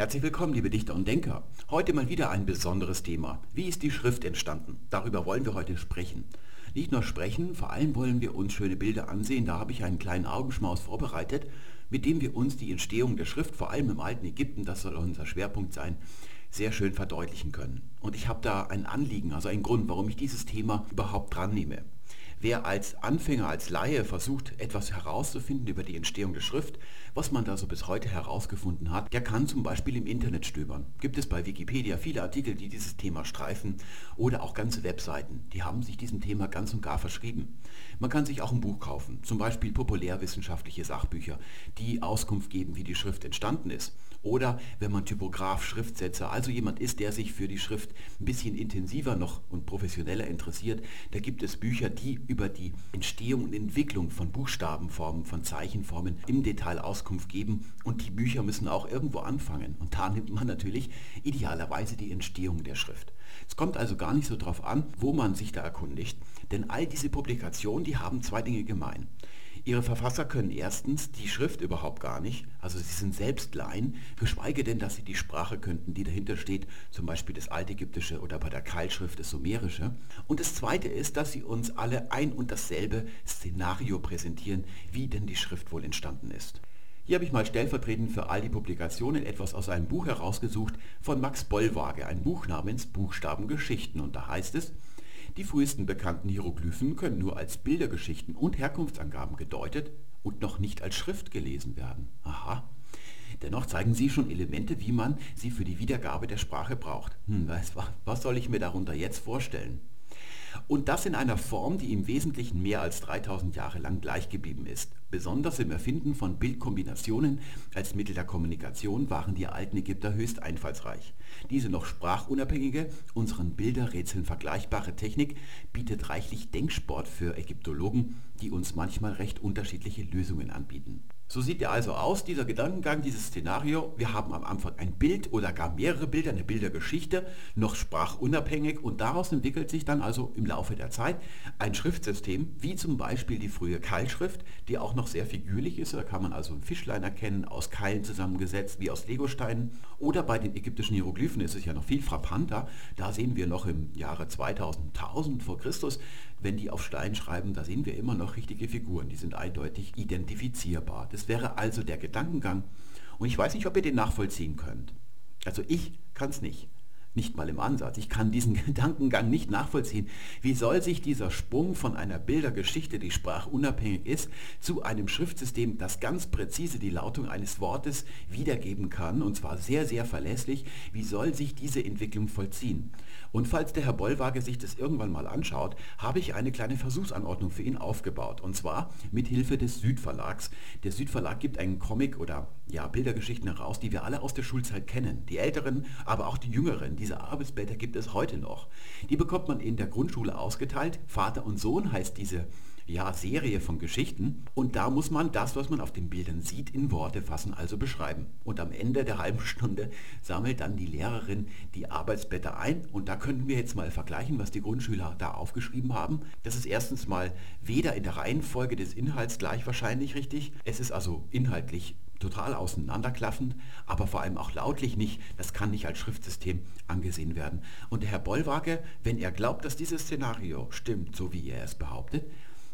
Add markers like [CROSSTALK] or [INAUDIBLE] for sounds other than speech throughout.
Herzlich willkommen, liebe Dichter und Denker. Heute mal wieder ein besonderes Thema. Wie ist die Schrift entstanden? Darüber wollen wir heute sprechen. Nicht nur sprechen, vor allem wollen wir uns schöne Bilder ansehen. Da habe ich einen kleinen Augenschmaus vorbereitet, mit dem wir uns die Entstehung der Schrift, vor allem im alten Ägypten, das soll unser Schwerpunkt sein, sehr schön verdeutlichen können. Und ich habe da ein Anliegen, also einen Grund, warum ich dieses Thema überhaupt dran nehme. Wer als Anfänger, als Laie versucht, etwas herauszufinden über die Entstehung der Schrift, was man da so bis heute herausgefunden hat, der kann zum Beispiel im Internet stöbern. Gibt es bei Wikipedia viele Artikel, die dieses Thema streifen oder auch ganze Webseiten, die haben sich diesem Thema ganz und gar verschrieben. Man kann sich auch ein Buch kaufen, zum Beispiel populärwissenschaftliche Sachbücher, die Auskunft geben, wie die Schrift entstanden ist. Oder wenn man Typograf, Schriftsetzer, also jemand ist, der sich für die Schrift ein bisschen intensiver noch und professioneller interessiert, da gibt es Bücher, die über die Entstehung und Entwicklung von Buchstabenformen, von Zeichenformen im Detail Auskunft geben. Und die Bücher müssen auch irgendwo anfangen. Und da nimmt man natürlich idealerweise die Entstehung der Schrift. Es kommt also gar nicht so darauf an, wo man sich da erkundigt, denn all diese Publikationen, die haben zwei Dinge gemein. Ihre Verfasser können erstens die Schrift überhaupt gar nicht, also sie sind selbst Laien, geschweige denn, dass sie die Sprache könnten, die dahinter steht, zum Beispiel das Altägyptische oder bei der Keilschrift das Sumerische. Und das Zweite ist, dass sie uns alle ein und dasselbe Szenario präsentieren, wie denn die Schrift wohl entstanden ist. Hier habe ich mal stellvertretend für all die Publikationen etwas aus einem Buch herausgesucht von Max Bollwage, ein Buch namens Buchstabengeschichten. Und da heißt es, die frühesten bekannten Hieroglyphen können nur als Bildergeschichten und Herkunftsangaben gedeutet und noch nicht als Schrift gelesen werden. Aha. Dennoch zeigen sie schon Elemente, wie man sie für die Wiedergabe der Sprache braucht. Hm, was, was soll ich mir darunter jetzt vorstellen? Und das in einer Form, die im Wesentlichen mehr als 3000 Jahre lang gleich geblieben ist. Besonders im Erfinden von Bildkombinationen als Mittel der Kommunikation waren die alten Ägypter höchst einfallsreich. Diese noch sprachunabhängige, unseren Bilderrätseln vergleichbare Technik bietet reichlich Denksport für Ägyptologen, die uns manchmal recht unterschiedliche Lösungen anbieten. So sieht er also aus, dieser Gedankengang, dieses Szenario. Wir haben am Anfang ein Bild oder gar mehrere Bilder, eine Bildergeschichte, noch sprachunabhängig und daraus entwickelt sich dann also im Laufe der Zeit ein Schriftsystem, wie zum Beispiel die frühe Keilschrift, die auch noch sehr figürlich ist. Da kann man also ein Fischlein erkennen, aus Keilen zusammengesetzt, wie aus Legosteinen. Oder bei den ägyptischen Hieroglyphen ist es ja noch viel frappanter. Da sehen wir noch im Jahre 2000, 1000 vor Christus, wenn die auf Stein schreiben, da sehen wir immer noch richtige Figuren. Die sind eindeutig identifizierbar. Das wäre also der Gedankengang. Und ich weiß nicht, ob ihr den nachvollziehen könnt. Also ich kann es nicht nicht mal im Ansatz. Ich kann diesen [LAUGHS] Gedankengang nicht nachvollziehen. Wie soll sich dieser Sprung von einer Bildergeschichte, die sprachunabhängig ist, zu einem Schriftsystem, das ganz präzise die Lautung eines Wortes wiedergeben kann, und zwar sehr, sehr verlässlich, wie soll sich diese Entwicklung vollziehen? Und falls der Herr Bollwage sich das irgendwann mal anschaut, habe ich eine kleine Versuchsanordnung für ihn aufgebaut. Und zwar mit Hilfe des Südverlags. Der Südverlag gibt einen Comic oder ja, Bildergeschichten heraus, die wir alle aus der Schulzeit kennen. Die Älteren, aber auch die Jüngeren diese Arbeitsblätter gibt es heute noch. Die bekommt man in der Grundschule ausgeteilt. Vater und Sohn heißt diese ja, Serie von Geschichten. Und da muss man das, was man auf den Bildern sieht, in Worte fassen, also beschreiben. Und am Ende der halben Stunde sammelt dann die Lehrerin die Arbeitsblätter ein. Und da könnten wir jetzt mal vergleichen, was die Grundschüler da aufgeschrieben haben. Das ist erstens mal weder in der Reihenfolge des Inhalts gleich wahrscheinlich richtig. Es ist also inhaltlich total auseinanderklaffend, aber vor allem auch lautlich nicht. Das kann nicht als Schriftsystem angesehen werden. Und der Herr Bollwage, wenn er glaubt, dass dieses Szenario stimmt, so wie er es behauptet,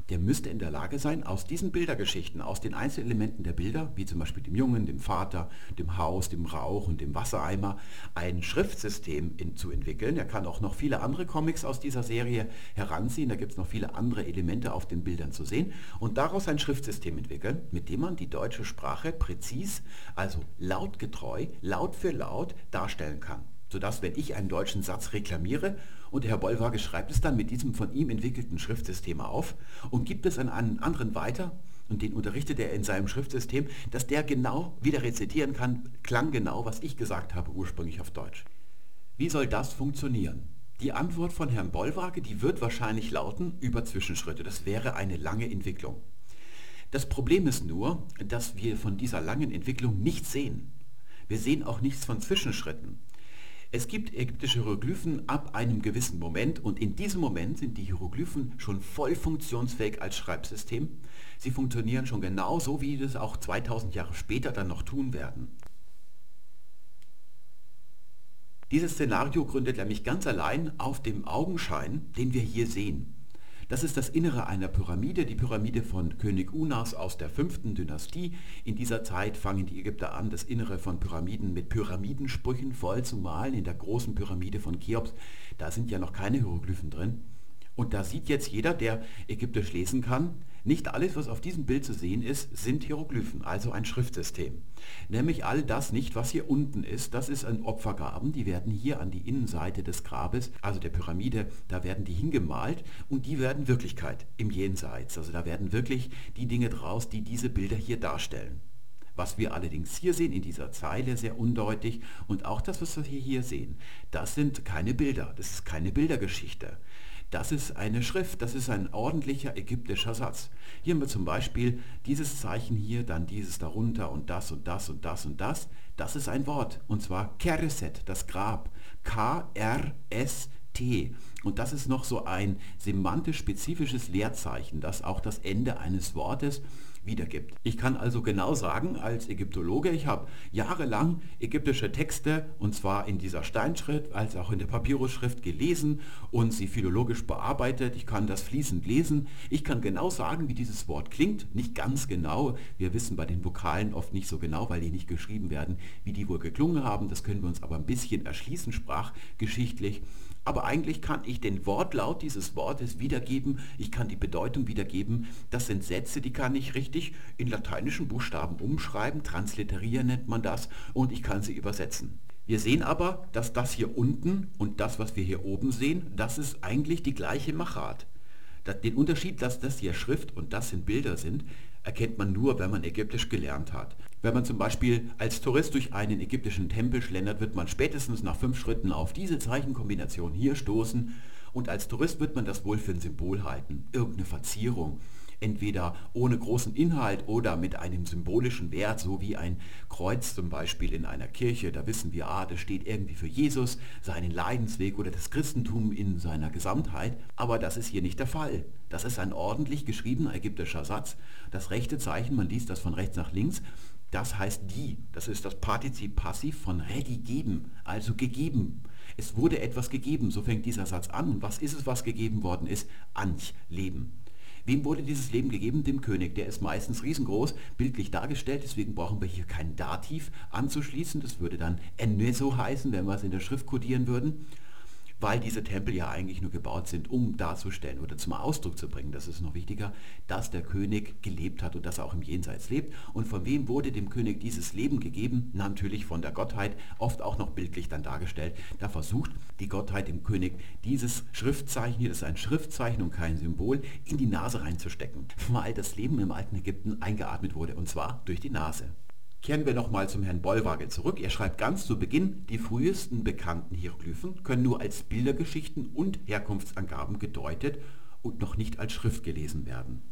der müsste in der Lage sein, aus diesen Bildergeschichten, aus den Einzelelementen der Bilder, wie zum Beispiel dem Jungen, dem Vater, dem Haus, dem Rauch und dem Wassereimer, ein Schriftsystem in, zu entwickeln. Er kann auch noch viele andere Comics aus dieser Serie heranziehen. Da gibt es noch viele andere Elemente auf den Bildern zu sehen und daraus ein Schriftsystem entwickeln, mit dem man die deutsche Sprache präzis, also lautgetreu, Laut für Laut darstellen kann sodass, wenn ich einen deutschen Satz reklamiere und Herr Bollwage schreibt es dann mit diesem von ihm entwickelten Schriftsystem auf und gibt es an einen anderen weiter und den unterrichtet er in seinem Schriftsystem, dass der genau wieder rezitieren kann, klang genau, was ich gesagt habe ursprünglich auf Deutsch. Wie soll das funktionieren? Die Antwort von Herrn Bollwage, die wird wahrscheinlich lauten, über Zwischenschritte. Das wäre eine lange Entwicklung. Das Problem ist nur, dass wir von dieser langen Entwicklung nichts sehen. Wir sehen auch nichts von Zwischenschritten. Es gibt ägyptische Hieroglyphen ab einem gewissen Moment und in diesem Moment sind die Hieroglyphen schon voll funktionsfähig als Schreibsystem. Sie funktionieren schon genauso, wie das auch 2000 Jahre später dann noch tun werden. Dieses Szenario gründet nämlich ganz allein auf dem Augenschein, den wir hier sehen. Das ist das Innere einer Pyramide, die Pyramide von König Unas aus der fünften Dynastie. In dieser Zeit fangen die Ägypter an, das Innere von Pyramiden mit Pyramidensprüchen voll zu malen. In der großen Pyramide von Cheops, da sind ja noch keine Hieroglyphen drin. Und da sieht jetzt jeder, der Ägyptisch lesen kann, nicht alles, was auf diesem Bild zu sehen ist, sind Hieroglyphen, also ein Schriftsystem. Nämlich all das nicht, was hier unten ist, das ist ein Opfergaben, die werden hier an die Innenseite des Grabes, also der Pyramide, da werden die hingemalt und die werden Wirklichkeit im Jenseits. Also da werden wirklich die Dinge draus, die diese Bilder hier darstellen. Was wir allerdings hier sehen in dieser Zeile sehr undeutlich und auch das, was wir hier sehen, das sind keine Bilder, das ist keine Bildergeschichte. Das ist eine Schrift, das ist ein ordentlicher ägyptischer Satz. Hier haben wir zum Beispiel dieses Zeichen hier, dann dieses darunter und das und das und das und das. Das ist ein Wort und zwar Kereset, das Grab. K-R-S-T. Und das ist noch so ein semantisch spezifisches Leerzeichen, das auch das Ende eines Wortes wiedergibt. Ich kann also genau sagen, als Ägyptologe, ich habe jahrelang ägyptische Texte, und zwar in dieser Steinschrift als auch in der Papyrusschrift gelesen und sie philologisch bearbeitet. Ich kann das fließend lesen. Ich kann genau sagen, wie dieses Wort klingt. Nicht ganz genau. Wir wissen bei den Vokalen oft nicht so genau, weil die nicht geschrieben werden, wie die wohl geklungen haben. Das können wir uns aber ein bisschen erschließen, sprachgeschichtlich aber eigentlich kann ich den Wortlaut dieses Wortes wiedergeben, ich kann die Bedeutung wiedergeben. Das sind Sätze, die kann ich richtig in lateinischen Buchstaben umschreiben, transliterieren nennt man das, und ich kann sie übersetzen. Wir sehen aber, dass das hier unten und das, was wir hier oben sehen, das ist eigentlich die gleiche Machart. Den Unterschied, dass das hier Schrift und das sind Bilder sind, erkennt man nur, wenn man Ägyptisch gelernt hat. Wenn man zum Beispiel als Tourist durch einen ägyptischen Tempel schlendert, wird man spätestens nach fünf Schritten auf diese Zeichenkombination hier stoßen. Und als Tourist wird man das wohl für ein Symbol halten, irgendeine Verzierung, entweder ohne großen Inhalt oder mit einem symbolischen Wert, so wie ein Kreuz zum Beispiel in einer Kirche. Da wissen wir, ah, das steht irgendwie für Jesus, seinen Leidensweg oder das Christentum in seiner Gesamtheit. Aber das ist hier nicht der Fall. Das ist ein ordentlich geschriebener ägyptischer Satz. Das rechte Zeichen, man liest das von rechts nach links, das heißt die. Das ist das Partizip Passiv von ready geben, also gegeben. Es wurde etwas gegeben, so fängt dieser Satz an. Und was ist es, was gegeben worden ist? Anch, Leben. Wem wurde dieses Leben gegeben? Dem König. Der ist meistens riesengroß, bildlich dargestellt, deswegen brauchen wir hier kein Dativ anzuschließen. Das würde dann Enneso heißen, wenn wir es in der Schrift kodieren würden weil diese Tempel ja eigentlich nur gebaut sind, um darzustellen oder zum Ausdruck zu bringen, das ist noch wichtiger, dass der König gelebt hat und dass er auch im Jenseits lebt. Und von wem wurde dem König dieses Leben gegeben? Natürlich von der Gottheit, oft auch noch bildlich dann dargestellt. Da versucht die Gottheit dem König dieses Schriftzeichen, hier das ist ein Schriftzeichen und kein Symbol, in die Nase reinzustecken, weil das Leben im alten Ägypten eingeatmet wurde und zwar durch die Nase. Kehren wir nochmal zum Herrn Bollwage zurück. Er schreibt ganz zu Beginn, die frühesten bekannten Hieroglyphen können nur als Bildergeschichten und Herkunftsangaben gedeutet und noch nicht als Schrift gelesen werden.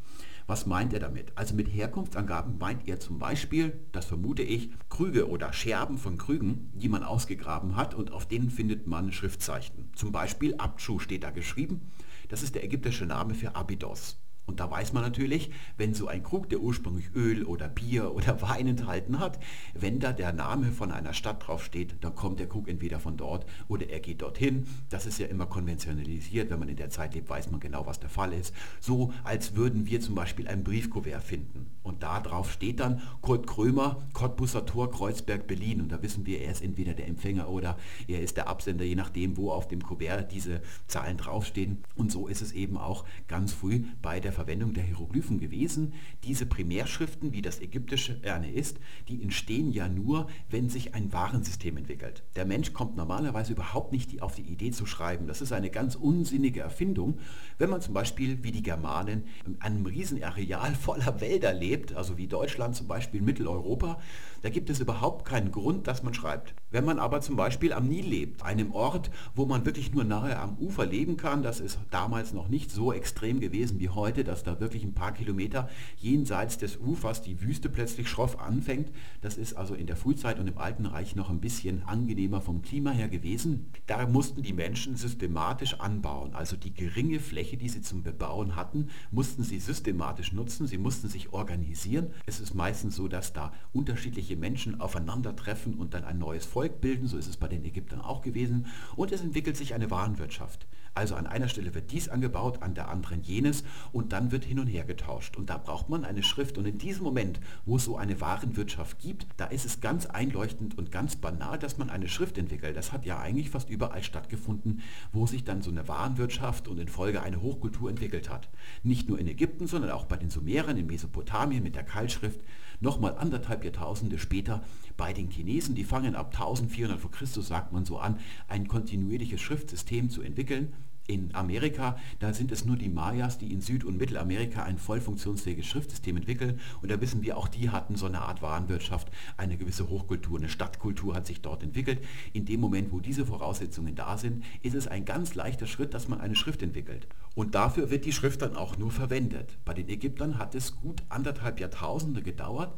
Was meint er damit? Also mit Herkunftsangaben meint er zum Beispiel, das vermute ich, Krüge oder Scherben von Krügen, die man ausgegraben hat und auf denen findet man Schriftzeichen. Zum Beispiel Abschu steht da geschrieben. Das ist der ägyptische Name für Abydos. Und da weiß man natürlich, wenn so ein Krug, der ursprünglich Öl oder Bier oder [LAUGHS] Wein enthalten hat, wenn da der Name von einer Stadt draufsteht, dann kommt der Krug entweder von dort oder er geht dorthin. Das ist ja immer konventionalisiert. Wenn man in der Zeit lebt, weiß man genau, was der Fall ist. So als würden wir zum Beispiel ein Briefkuvert finden. Und da drauf steht dann Kurt Krömer, Cottbusser Tor, Kreuzberg, Berlin. Und da wissen wir, er ist entweder der Empfänger oder er ist der Absender, je nachdem, wo auf dem Kuvert diese Zahlen draufstehen. Und so ist es eben auch ganz früh bei der Verwendung der Hieroglyphen gewesen. Diese Primärschriften, wie das ägyptische eine ist, die entstehen ja nur, wenn sich ein Warensystem entwickelt. Der Mensch kommt normalerweise überhaupt nicht auf die Idee zu schreiben. Das ist eine ganz unsinnige Erfindung, wenn man zum Beispiel wie die Germanen in einem Riesenareal voller Wälder lebt, also wie Deutschland zum Beispiel Mitteleuropa, da gibt es überhaupt keinen Grund, dass man schreibt. Wenn man aber zum Beispiel am Nil lebt, einem Ort, wo man wirklich nur nahe am Ufer leben kann, das ist damals noch nicht so extrem gewesen wie heute, Dass da wirklich ein paar Kilometer jenseits des Ufers die Wüste plötzlich schroff anfängt. Das ist also in der Frühzeit und im Alten Reich noch ein bisschen angenehmer vom Klima her gewesen. Da mussten die Menschen systematisch anbauen. Also die geringe Fläche, die sie zum Bebauen hatten, mussten sie systematisch nutzen. Sie mussten sich organisieren. Es ist meistens so, dass da unterschiedliche Menschen aufeinandertreffen und dann ein neues Volk bilden. So ist es bei den Ägyptern auch gewesen. Und es entwickelt sich eine Warenwirtschaft. Also an einer Stelle wird dies angebaut, an der anderen jenes und dann wird hin und her getauscht. Und da braucht man eine Schrift. Und in diesem Moment, wo es so eine Warenwirtschaft gibt, da ist es ganz einleuchtend und ganz banal, dass man eine Schrift entwickelt. Das hat ja eigentlich fast überall stattgefunden, wo sich dann so eine Warenwirtschaft und in Folge eine Hochkultur entwickelt hat. Nicht nur in Ägypten, sondern auch bei den Sumerern in Mesopotamien mit der Keilschrift. Nochmal anderthalb Jahrtausende später bei den Chinesen, die fangen ab 1400 vor Christus, sagt man so an, ein kontinuierliches Schriftsystem zu entwickeln in Amerika, da sind es nur die Mayas, die in Süd- und Mittelamerika ein voll funktionsfähiges Schriftsystem entwickeln. Und da wissen wir, auch die hatten so eine Art Warenwirtschaft, eine gewisse Hochkultur, eine Stadtkultur hat sich dort entwickelt. In dem Moment, wo diese Voraussetzungen da sind, ist es ein ganz leichter Schritt, dass man eine Schrift entwickelt. Und dafür wird die Schrift dann auch nur verwendet. Bei den Ägyptern hat es gut anderthalb Jahrtausende gedauert,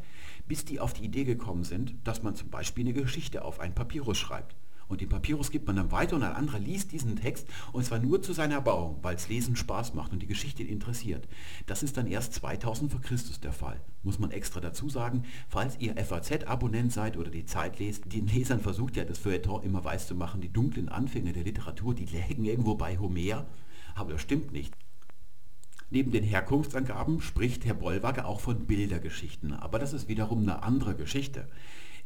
bis die auf die Idee gekommen sind, dass man zum Beispiel eine Geschichte auf ein Papyrus schreibt. Und den Papyrus gibt man dann weiter und ein anderer liest diesen Text und zwar nur zu seiner Erbauung, weil es Lesen Spaß macht und die Geschichte interessiert. Das ist dann erst 2000 vor Christus der Fall. Muss man extra dazu sagen, falls ihr FAZ-Abonnent seid oder die Zeit lest, den Lesern versucht ja das Feuilleton immer weiß zu machen, die dunklen Anfänge der Literatur, die lägen irgendwo bei Homer, aber das stimmt nicht. Neben den Herkunftsangaben spricht Herr Bollwage auch von Bildergeschichten, aber das ist wiederum eine andere Geschichte.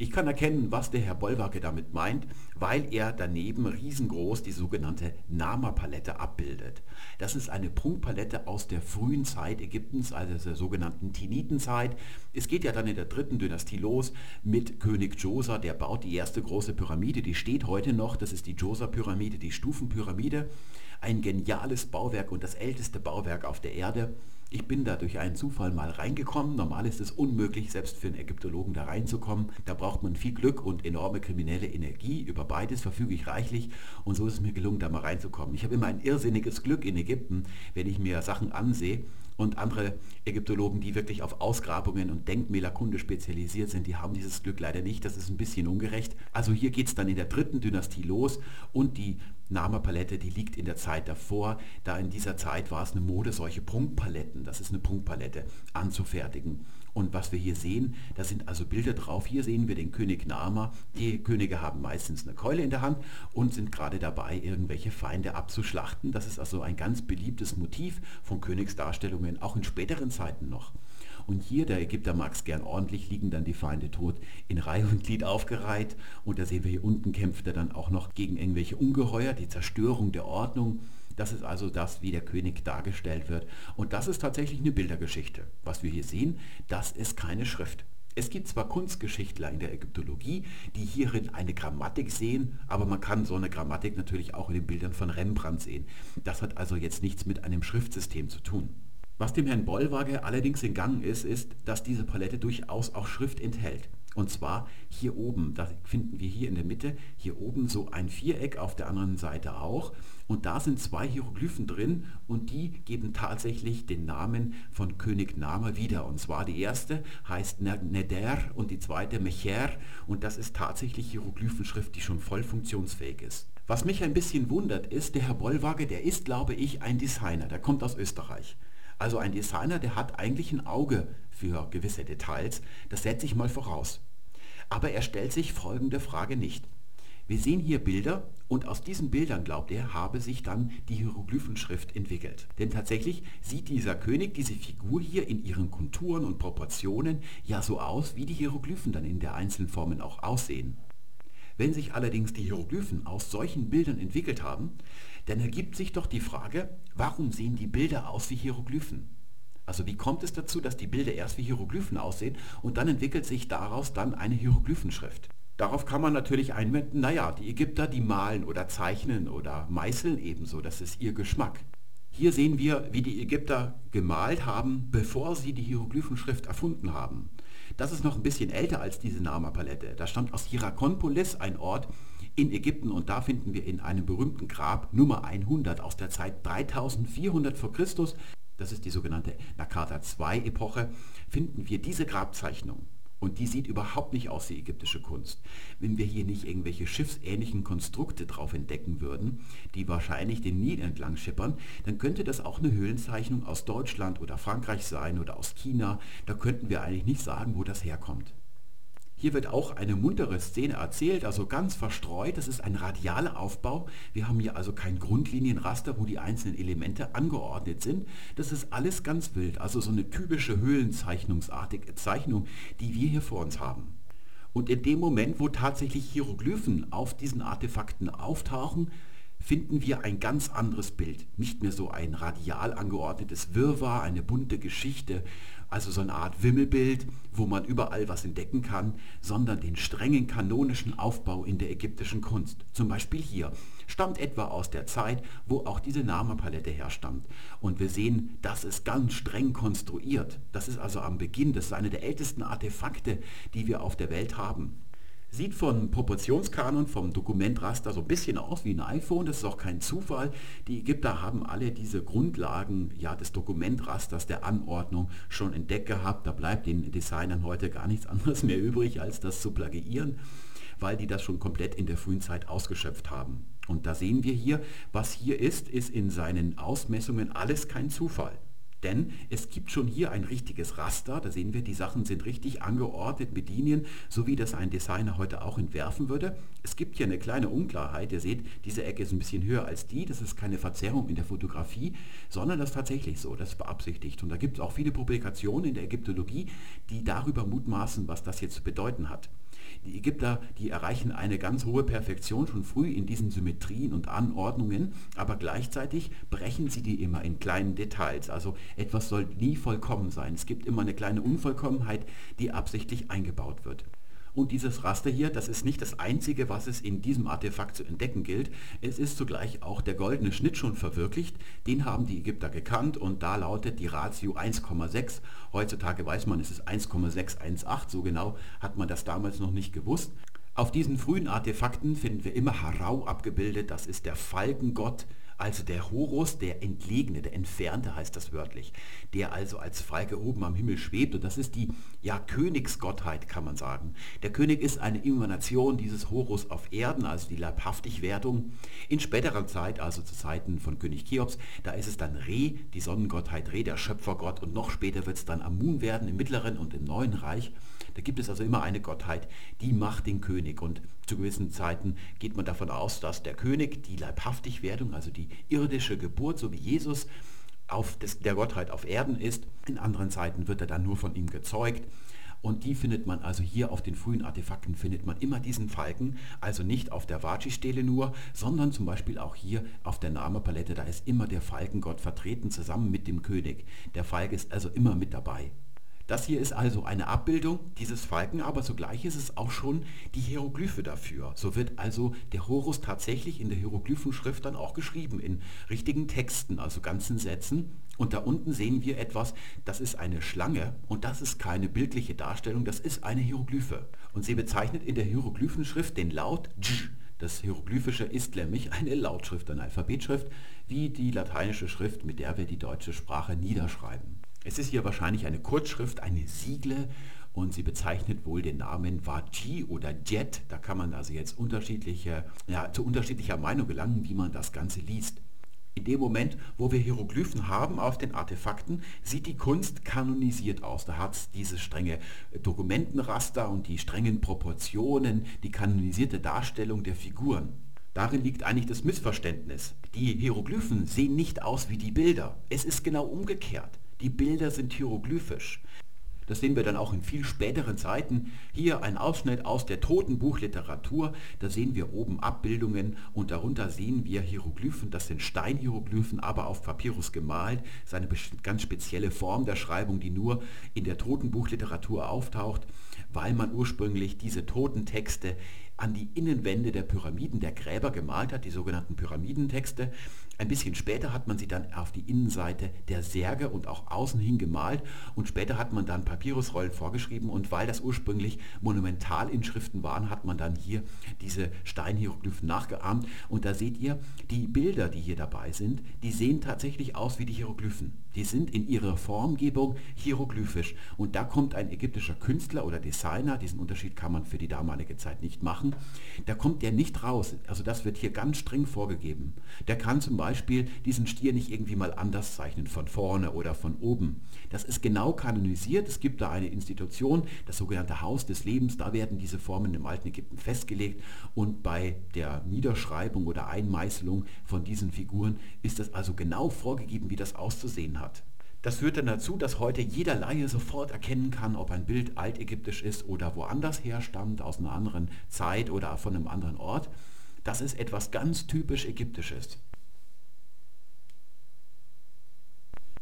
Ich kann erkennen, was der Herr Bollwacke damit meint, weil er daneben riesengroß die sogenannte Nama-Palette abbildet. Das ist eine Prunkpalette aus der frühen Zeit Ägyptens, also der sogenannten Tinitenzeit. Es geht ja dann in der dritten Dynastie los mit König Djoser, der baut die erste große Pyramide, die steht heute noch, das ist die Djoser-Pyramide, die Stufenpyramide. Ein geniales Bauwerk und das älteste Bauwerk auf der Erde. Ich bin da durch einen Zufall mal reingekommen. Normal ist es unmöglich, selbst für einen Ägyptologen da reinzukommen. Da braucht man viel Glück und enorme kriminelle Energie. Über beides verfüge ich reichlich und so ist es mir gelungen, da mal reinzukommen. Ich habe immer ein irrsinniges Glück in Ägypten, wenn ich mir Sachen ansehe und andere Ägyptologen, die wirklich auf Ausgrabungen und Denkmälerkunde spezialisiert sind, die haben dieses Glück leider nicht. Das ist ein bisschen ungerecht. Also hier geht es dann in der dritten Dynastie los und die Nama-Palette, die liegt in der Zeit davor. Da in dieser Zeit war es eine Mode, solche Prunkpaletten, das ist eine Prunkpalette, anzufertigen. Und was wir hier sehen, da sind also Bilder drauf. Hier sehen wir den König Nama. Die Könige haben meistens eine Keule in der Hand und sind gerade dabei, irgendwelche Feinde abzuschlachten. Das ist also ein ganz beliebtes Motiv von Königsdarstellungen, auch in späteren Zeiten noch. Und hier, der Ägypter mag es gern ordentlich, liegen dann die Feinde tot in Reihe und Glied aufgereiht. Und da sehen wir hier unten kämpft er dann auch noch gegen irgendwelche Ungeheuer, die Zerstörung der Ordnung. Das ist also das, wie der König dargestellt wird. Und das ist tatsächlich eine Bildergeschichte. Was wir hier sehen, das ist keine Schrift. Es gibt zwar Kunstgeschichtler in der Ägyptologie, die hierin eine Grammatik sehen, aber man kann so eine Grammatik natürlich auch in den Bildern von Rembrandt sehen. Das hat also jetzt nichts mit einem Schriftsystem zu tun. Was dem Herrn Bollwage allerdings entgangen ist, ist, dass diese Palette durchaus auch Schrift enthält. Und zwar hier oben, da finden wir hier in der Mitte, hier oben so ein Viereck, auf der anderen Seite auch. Und da sind zwei Hieroglyphen drin und die geben tatsächlich den Namen von König Nama wieder. Und zwar die erste heißt Neder und die zweite Mecher. Und das ist tatsächlich Hieroglyphenschrift, die schon voll funktionsfähig ist. Was mich ein bisschen wundert ist, der Herr Bollwage, der ist, glaube ich, ein Designer. Der kommt aus Österreich. Also ein Designer, der hat eigentlich ein Auge für gewisse Details. Das setze ich mal voraus. Aber er stellt sich folgende Frage nicht. Wir sehen hier Bilder und aus diesen Bildern, glaubt er, habe sich dann die Hieroglyphenschrift entwickelt. Denn tatsächlich sieht dieser König, diese Figur hier in ihren Konturen und Proportionen ja so aus, wie die Hieroglyphen dann in der einzelnen Formen auch aussehen. Wenn sich allerdings die Hieroglyphen aus solchen Bildern entwickelt haben, dann ergibt sich doch die Frage, warum sehen die Bilder aus wie Hieroglyphen? Also wie kommt es dazu, dass die Bilder erst wie Hieroglyphen aussehen und dann entwickelt sich daraus dann eine Hieroglyphenschrift? Darauf kann man natürlich einwenden, naja, die Ägypter, die malen oder zeichnen oder meißeln ebenso, das ist ihr Geschmack. Hier sehen wir, wie die Ägypter gemalt haben, bevor sie die Hieroglyphenschrift erfunden haben. Das ist noch ein bisschen älter als diese Nama-Palette. Das stammt aus Hierakonpolis, ein Ort in Ägypten und da finden wir in einem berühmten Grab Nummer 100 aus der Zeit 3400 vor Christus das ist die sogenannte Nakata II-Epoche, finden wir diese Grabzeichnung. Und die sieht überhaupt nicht aus wie ägyptische Kunst. Wenn wir hier nicht irgendwelche schiffsähnlichen Konstrukte drauf entdecken würden, die wahrscheinlich den Nil entlang schippern, dann könnte das auch eine Höhlenzeichnung aus Deutschland oder Frankreich sein oder aus China. Da könnten wir eigentlich nicht sagen, wo das herkommt. Hier wird auch eine muntere Szene erzählt, also ganz verstreut. Das ist ein radialer Aufbau. Wir haben hier also kein Grundlinienraster, wo die einzelnen Elemente angeordnet sind. Das ist alles ganz wild, also so eine typische höhlenzeichnungsartige Zeichnung, die wir hier vor uns haben. Und in dem Moment, wo tatsächlich Hieroglyphen auf diesen Artefakten auftauchen, finden wir ein ganz anderes Bild. Nicht mehr so ein radial angeordnetes Wirrwarr, eine bunte Geschichte, also so eine Art Wimmelbild, wo man überall was entdecken kann, sondern den strengen kanonischen Aufbau in der ägyptischen Kunst. Zum Beispiel hier stammt etwa aus der Zeit, wo auch diese Namapalette herstammt. Und wir sehen, das ist ganz streng konstruiert. Das ist also am Beginn, das ist eine der ältesten Artefakte, die wir auf der Welt haben. Sieht von Proportionskanon, vom Dokumentraster so ein bisschen aus wie ein iPhone, das ist auch kein Zufall. Die Ägypter haben alle diese Grundlagen ja, des Dokumentrasters, der Anordnung schon entdeckt gehabt. Da bleibt den Designern heute gar nichts anderes mehr übrig, als das zu plagiieren, weil die das schon komplett in der frühen Zeit ausgeschöpft haben. Und da sehen wir hier, was hier ist, ist in seinen Ausmessungen alles kein Zufall. Denn es gibt schon hier ein richtiges Raster, da sehen wir, die Sachen sind richtig angeordnet mit Linien, so wie das ein Designer heute auch entwerfen würde. Es gibt hier eine kleine Unklarheit, ihr seht, diese Ecke ist ein bisschen höher als die, das ist keine Verzerrung in der Fotografie, sondern das ist tatsächlich so, das ist beabsichtigt. Und da gibt es auch viele Publikationen in der Ägyptologie, die darüber mutmaßen, was das jetzt zu bedeuten hat. Die Ägypter, die erreichen eine ganz hohe Perfektion schon früh in diesen Symmetrien und Anordnungen, aber gleichzeitig brechen sie die immer in kleinen Details. Also etwas soll nie vollkommen sein. Es gibt immer eine kleine Unvollkommenheit, die absichtlich eingebaut wird. Und dieses Raster hier, das ist nicht das einzige, was es in diesem Artefakt zu entdecken gilt. Es ist zugleich auch der goldene Schnitt schon verwirklicht. Den haben die Ägypter gekannt und da lautet die Ratio 1,6. Heutzutage weiß man, es ist 1,618. So genau hat man das damals noch nicht gewusst. Auf diesen frühen Artefakten finden wir immer Harau abgebildet. Das ist der Falkengott also der Horus, der Entlegene, der Entfernte heißt das wörtlich, der also als Falke oben am Himmel schwebt. Und das ist die ja, Königsgottheit, kann man sagen. Der König ist eine Emanation dieses Horus auf Erden, also die Leibhaftigwerdung. In späterer Zeit, also zu Zeiten von König Cheops, da ist es dann Re, die Sonnengottheit Re, der Schöpfergott. Und noch später wird es dann Amun werden im Mittleren und im Neuen Reich. Da gibt es also immer eine Gottheit, die macht den König. Und zu gewissen Zeiten geht man davon aus, dass der König die Leibhaftigwerdung, also die irdische Geburt, so wie Jesus, auf des, der Gottheit auf Erden ist. In anderen Zeiten wird er dann nur von ihm gezeugt. Und die findet man also hier auf den frühen Artefakten, findet man immer diesen Falken, also nicht auf der Vaci-Stele nur, sondern zum Beispiel auch hier auf der Namepalette, da ist immer der Falkengott vertreten zusammen mit dem König. Der Falk ist also immer mit dabei. Das hier ist also eine Abbildung dieses Falken, aber zugleich ist es auch schon die Hieroglyphe dafür. So wird also der Horus tatsächlich in der Hieroglyphenschrift dann auch geschrieben, in richtigen Texten, also ganzen Sätzen. Und da unten sehen wir etwas, das ist eine Schlange und das ist keine bildliche Darstellung, das ist eine Hieroglyphe. Und sie bezeichnet in der Hieroglyphenschrift den Laut Dj. Das Hieroglyphische ist nämlich eine Lautschrift, eine Alphabetschrift, wie die lateinische Schrift, mit der wir die deutsche Sprache niederschreiben. Es ist hier wahrscheinlich eine Kurzschrift, eine Siegle und sie bezeichnet wohl den Namen Vaji oder Jet. Da kann man also jetzt unterschiedliche, ja, zu unterschiedlicher Meinung gelangen, wie man das Ganze liest. In dem Moment, wo wir Hieroglyphen haben auf den Artefakten, sieht die Kunst kanonisiert aus. Da hat es dieses strenge Dokumentenraster und die strengen Proportionen, die kanonisierte Darstellung der Figuren. Darin liegt eigentlich das Missverständnis. Die Hieroglyphen sehen nicht aus wie die Bilder. Es ist genau umgekehrt. Die Bilder sind hieroglyphisch. Das sehen wir dann auch in viel späteren Zeiten. Hier ein Ausschnitt aus der Totenbuchliteratur. Da sehen wir oben Abbildungen und darunter sehen wir Hieroglyphen. Das sind Steinhieroglyphen, aber auf Papyrus gemalt. Das ist eine ganz spezielle Form der Schreibung, die nur in der Totenbuchliteratur auftaucht, weil man ursprünglich diese Totentexte an die Innenwände der Pyramiden der Gräber gemalt hat, die sogenannten Pyramidentexte. Ein bisschen später hat man sie dann auf die Innenseite der Särge und auch außen hin gemalt und später hat man dann Papyrusrollen vorgeschrieben und weil das ursprünglich Monumentalinschriften waren, hat man dann hier diese Steinhieroglyphen nachgeahmt und da seht ihr, die Bilder, die hier dabei sind, die sehen tatsächlich aus wie die Hieroglyphen. Die sind in ihrer Formgebung hieroglyphisch und da kommt ein ägyptischer Künstler oder Designer, diesen Unterschied kann man für die damalige Zeit nicht machen, da kommt der nicht raus. Also das wird hier ganz streng vorgegeben. Der kann zum Beispiel diesen Stier nicht irgendwie mal anders zeichnen, von vorne oder von oben. Das ist genau kanonisiert. Es gibt da eine Institution, das sogenannte Haus des Lebens, da werden diese Formen im alten Ägypten festgelegt und bei der Niederschreibung oder Einmeißelung von diesen Figuren ist es also genau vorgegeben, wie das auszusehen hat. Das führt dann dazu, dass heute jeder Laie sofort erkennen kann, ob ein Bild altägyptisch ist oder woanders herstammt, aus einer anderen Zeit oder von einem anderen Ort. Das ist etwas ganz typisch Ägyptisches.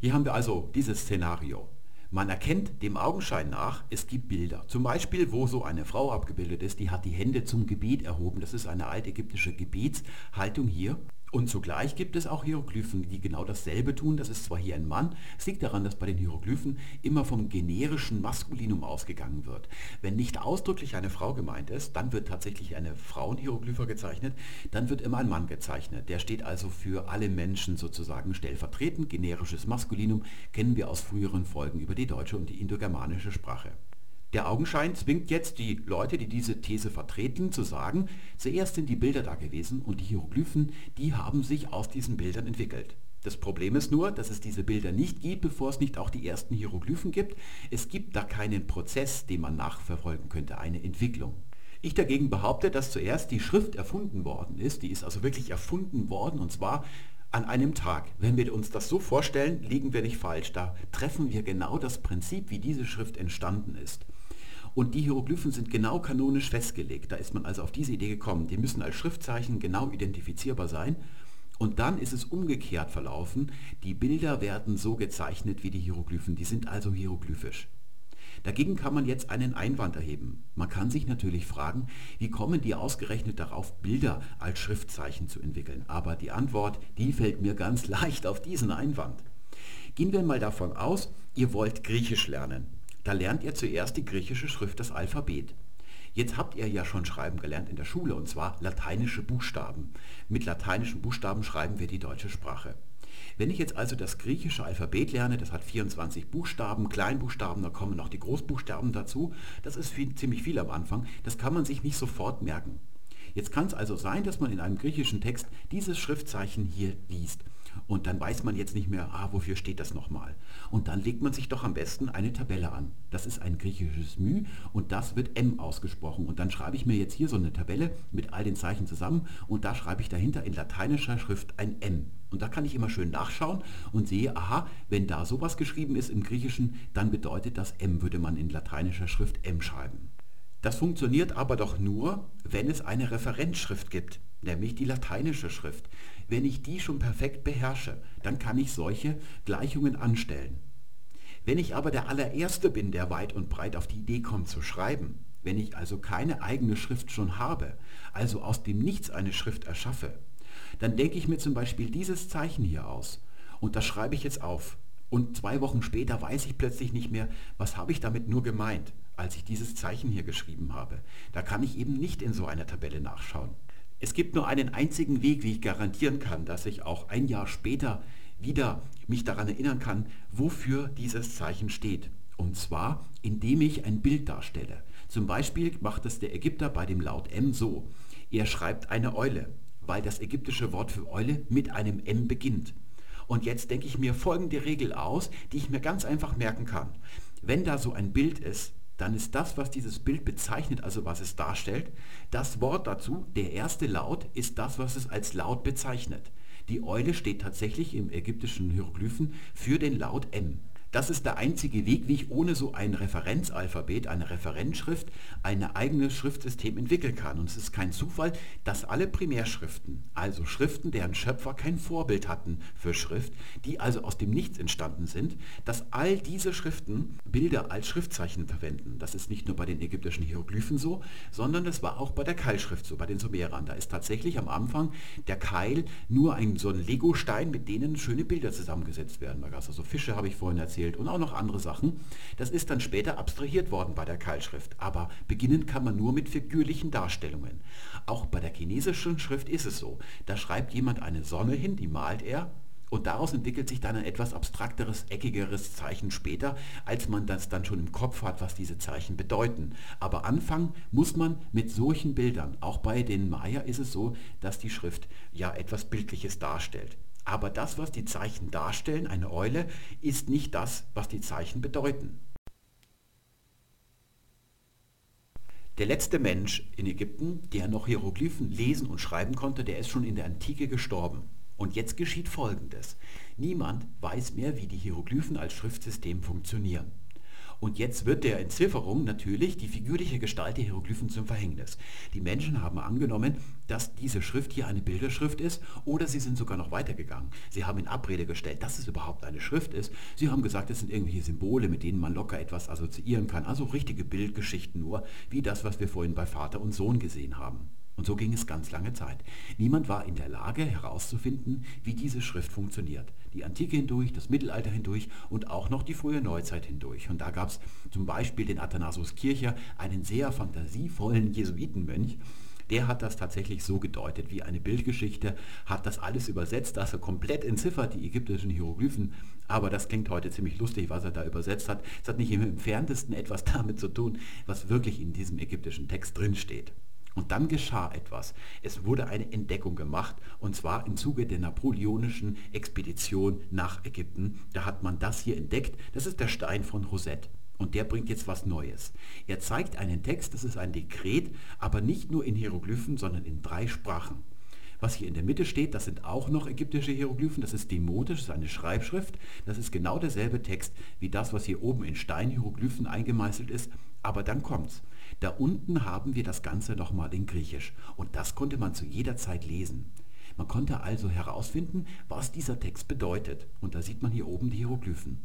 Hier haben wir also dieses Szenario. Man erkennt dem Augenschein nach, es gibt Bilder. Zum Beispiel, wo so eine Frau abgebildet ist, die hat die Hände zum Gebet erhoben. Das ist eine altägyptische Gebetshaltung hier. Und zugleich gibt es auch Hieroglyphen, die genau dasselbe tun. Das ist zwar hier ein Mann, es liegt daran, dass bei den Hieroglyphen immer vom generischen Maskulinum ausgegangen wird. Wenn nicht ausdrücklich eine Frau gemeint ist, dann wird tatsächlich eine Frauenhieroglyphe gezeichnet, dann wird immer ein Mann gezeichnet. Der steht also für alle Menschen sozusagen stellvertretend. Generisches Maskulinum kennen wir aus früheren Folgen über die deutsche und die indogermanische Sprache. Der Augenschein zwingt jetzt die Leute, die diese These vertreten, zu sagen, zuerst sind die Bilder da gewesen und die Hieroglyphen, die haben sich aus diesen Bildern entwickelt. Das Problem ist nur, dass es diese Bilder nicht gibt, bevor es nicht auch die ersten Hieroglyphen gibt. Es gibt da keinen Prozess, den man nachverfolgen könnte, eine Entwicklung. Ich dagegen behaupte, dass zuerst die Schrift erfunden worden ist. Die ist also wirklich erfunden worden und zwar an einem Tag. Wenn wir uns das so vorstellen, liegen wir nicht falsch. Da treffen wir genau das Prinzip, wie diese Schrift entstanden ist. Und die Hieroglyphen sind genau kanonisch festgelegt. Da ist man also auf diese Idee gekommen. Die müssen als Schriftzeichen genau identifizierbar sein. Und dann ist es umgekehrt verlaufen. Die Bilder werden so gezeichnet wie die Hieroglyphen. Die sind also hieroglyphisch. Dagegen kann man jetzt einen Einwand erheben. Man kann sich natürlich fragen, wie kommen die ausgerechnet darauf, Bilder als Schriftzeichen zu entwickeln? Aber die Antwort, die fällt mir ganz [LAUGHS] leicht auf diesen Einwand. Gehen wir mal davon aus, ihr wollt Griechisch lernen. Da lernt ihr zuerst die griechische Schrift, das Alphabet. Jetzt habt ihr ja schon schreiben gelernt in der Schule, und zwar lateinische Buchstaben. Mit lateinischen Buchstaben schreiben wir die deutsche Sprache. Wenn ich jetzt also das griechische Alphabet lerne, das hat 24 Buchstaben, Kleinbuchstaben, da kommen noch die Großbuchstaben dazu, das ist viel, ziemlich viel am Anfang, das kann man sich nicht sofort merken. Jetzt kann es also sein, dass man in einem griechischen Text dieses Schriftzeichen hier liest. Und dann weiß man jetzt nicht mehr, ah, wofür steht das nochmal. Und dann legt man sich doch am besten eine Tabelle an. Das ist ein griechisches Mü und das wird M ausgesprochen. Und dann schreibe ich mir jetzt hier so eine Tabelle mit all den Zeichen zusammen und da schreibe ich dahinter in lateinischer Schrift ein M. Und da kann ich immer schön nachschauen und sehe, aha, wenn da sowas geschrieben ist im Griechischen, dann bedeutet das M, würde man in lateinischer Schrift M schreiben. Das funktioniert aber doch nur, wenn es eine Referenzschrift gibt, nämlich die lateinische Schrift. Wenn ich die schon perfekt beherrsche, dann kann ich solche Gleichungen anstellen. Wenn ich aber der allererste bin, der weit und breit auf die Idee kommt zu schreiben, wenn ich also keine eigene Schrift schon habe, also aus dem Nichts eine Schrift erschaffe, dann denke ich mir zum Beispiel dieses Zeichen hier aus und das schreibe ich jetzt auf. Und zwei Wochen später weiß ich plötzlich nicht mehr, was habe ich damit nur gemeint, als ich dieses Zeichen hier geschrieben habe. Da kann ich eben nicht in so einer Tabelle nachschauen. Es gibt nur einen einzigen Weg, wie ich garantieren kann, dass ich auch ein Jahr später wieder mich daran erinnern kann, wofür dieses Zeichen steht. Und zwar, indem ich ein Bild darstelle. Zum Beispiel macht es der Ägypter bei dem Laut M so. Er schreibt eine Eule, weil das ägyptische Wort für Eule mit einem M beginnt. Und jetzt denke ich mir folgende Regel aus, die ich mir ganz einfach merken kann. Wenn da so ein Bild ist, dann ist das, was dieses Bild bezeichnet, also was es darstellt, das Wort dazu, der erste Laut, ist das, was es als Laut bezeichnet. Die Eule steht tatsächlich im ägyptischen Hieroglyphen für den Laut M. Das ist der einzige Weg, wie ich ohne so ein Referenzalphabet, eine Referenzschrift, ein eigenes Schriftsystem entwickeln kann. Und es ist kein Zufall, dass alle Primärschriften, also Schriften, deren Schöpfer kein Vorbild hatten für Schrift, die also aus dem Nichts entstanden sind, dass all diese Schriften Bilder als Schriftzeichen verwenden. Das ist nicht nur bei den ägyptischen Hieroglyphen so, sondern das war auch bei der Keilschrift so, bei den Sumerern. Da ist tatsächlich am Anfang der Keil nur ein so ein Legostein, mit denen schöne Bilder zusammengesetzt werden. Da gab es also Fische, habe ich vorhin erzählt erzählt und auch noch andere Sachen. Das ist dann später abstrahiert worden bei der Keilschrift, aber beginnen kann man nur mit figürlichen Darstellungen. Auch bei der chinesischen Schrift ist es so. Da schreibt jemand eine Sonne hin, die malt er und daraus entwickelt sich dann ein etwas abstrakteres, eckigeres Zeichen später, als man das dann schon im Kopf hat, was diese Zeichen bedeuten. Aber anfangen muss man mit solchen Bildern. Auch bei den Maya ist es so, dass die Schrift ja etwas Bildliches darstellt. Aber das, was die Zeichen darstellen, eine Eule, ist nicht das, was die Zeichen bedeuten. Der letzte Mensch in Ägypten, der noch Hieroglyphen lesen und schreiben konnte, der ist schon in der Antike gestorben. Und jetzt geschieht Folgendes. Niemand weiß mehr, wie die Hieroglyphen als Schriftsystem funktionieren. Und jetzt wird der Entzifferung natürlich die figürliche Gestalt der Hieroglyphen zum Verhängnis. Die Menschen haben angenommen, dass diese Schrift hier eine Bilderschrift ist oder sie sind sogar noch weitergegangen. Sie haben in Abrede gestellt, dass es überhaupt eine Schrift ist. Sie haben gesagt, es sind irgendwelche Symbole, mit denen man locker etwas assoziieren kann. Also richtige Bildgeschichten nur, wie das, was wir vorhin bei Vater und Sohn gesehen haben. Und so ging es ganz lange Zeit. Niemand war in der Lage herauszufinden, wie diese Schrift funktioniert. Die Antike hindurch, das Mittelalter hindurch und auch noch die frühe Neuzeit hindurch. Und da gab es zum Beispiel den Athanasius Kircher, einen sehr fantasievollen Jesuitenmönch, der hat das tatsächlich so gedeutet, wie eine Bildgeschichte, hat das alles übersetzt, also komplett entziffert, die ägyptischen Hieroglyphen. Aber das klingt heute ziemlich lustig, was er da übersetzt hat. Es hat nicht im entferntesten etwas [LAUGHS] damit zu tun, was wirklich in diesem ägyptischen Text drinsteht. Und dann geschah etwas. Es wurde eine Entdeckung gemacht, und zwar im Zuge der napoleonischen Expedition nach Ägypten. Da hat man das hier entdeckt. Das ist der Stein von Rosette. Und der bringt jetzt was Neues. Er zeigt einen Text, das ist ein Dekret, aber nicht nur in Hieroglyphen, sondern in drei Sprachen. Was hier in der Mitte steht, das sind auch noch ägyptische Hieroglyphen, das ist demotisch, das ist eine Schreibschrift. Das ist genau derselbe Text wie das, was hier oben in Steinhieroglyphen eingemeißelt ist. Aber dann kommt's. Da unten haben wir das Ganze nochmal in Griechisch und das konnte man zu jeder Zeit lesen. Man konnte also herausfinden, was dieser Text bedeutet. Und da sieht man hier oben die Hieroglyphen.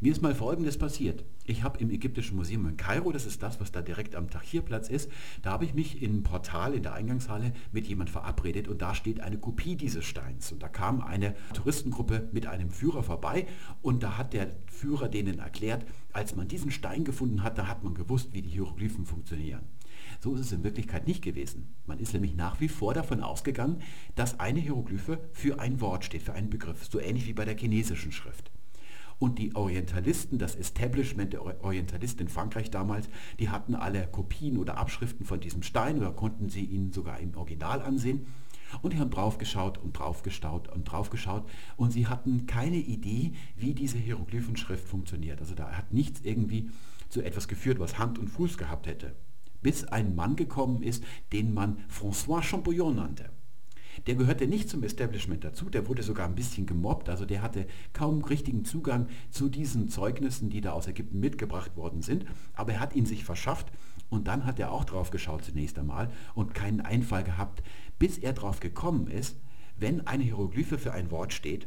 Mir ist mal Folgendes passiert. Ich habe im Ägyptischen Museum in Kairo, das ist das, was da direkt am Tahrirplatz ist, da habe ich mich im Portal in der Eingangshalle mit jemand verabredet und da steht eine Kopie dieses Steins. Und da kam eine Touristengruppe mit einem Führer vorbei und da hat der Führer denen erklärt, als man diesen Stein gefunden hat, da hat man gewusst, wie die Hieroglyphen funktionieren. So ist es in Wirklichkeit nicht gewesen. Man ist nämlich nach wie vor davon ausgegangen, dass eine Hieroglyphe für ein Wort steht, für einen Begriff, so ähnlich wie bei der chinesischen Schrift. Und die Orientalisten, das Establishment der Orientalisten in Frankreich damals, die hatten alle Kopien oder Abschriften von diesem Stein oder konnten sie ihn sogar im Original ansehen. Und die haben draufgeschaut und draufgestaut und draufgeschaut und sie hatten keine Idee, wie diese Hieroglyphenschrift funktioniert. Also da hat nichts irgendwie zu etwas geführt, was Hand und Fuß gehabt hätte. Bis ein Mann gekommen ist, den man François Champollion nannte. Der gehörte nicht zum Establishment dazu, der wurde sogar ein bisschen gemobbt, also der hatte kaum richtigen Zugang zu diesen Zeugnissen, die da aus Ägypten mitgebracht worden sind, aber er hat ihn sich verschafft und dann hat er auch drauf geschaut zunächst einmal und keinen Einfall gehabt, bis er drauf gekommen ist, wenn eine Hieroglyphe für ein Wort steht,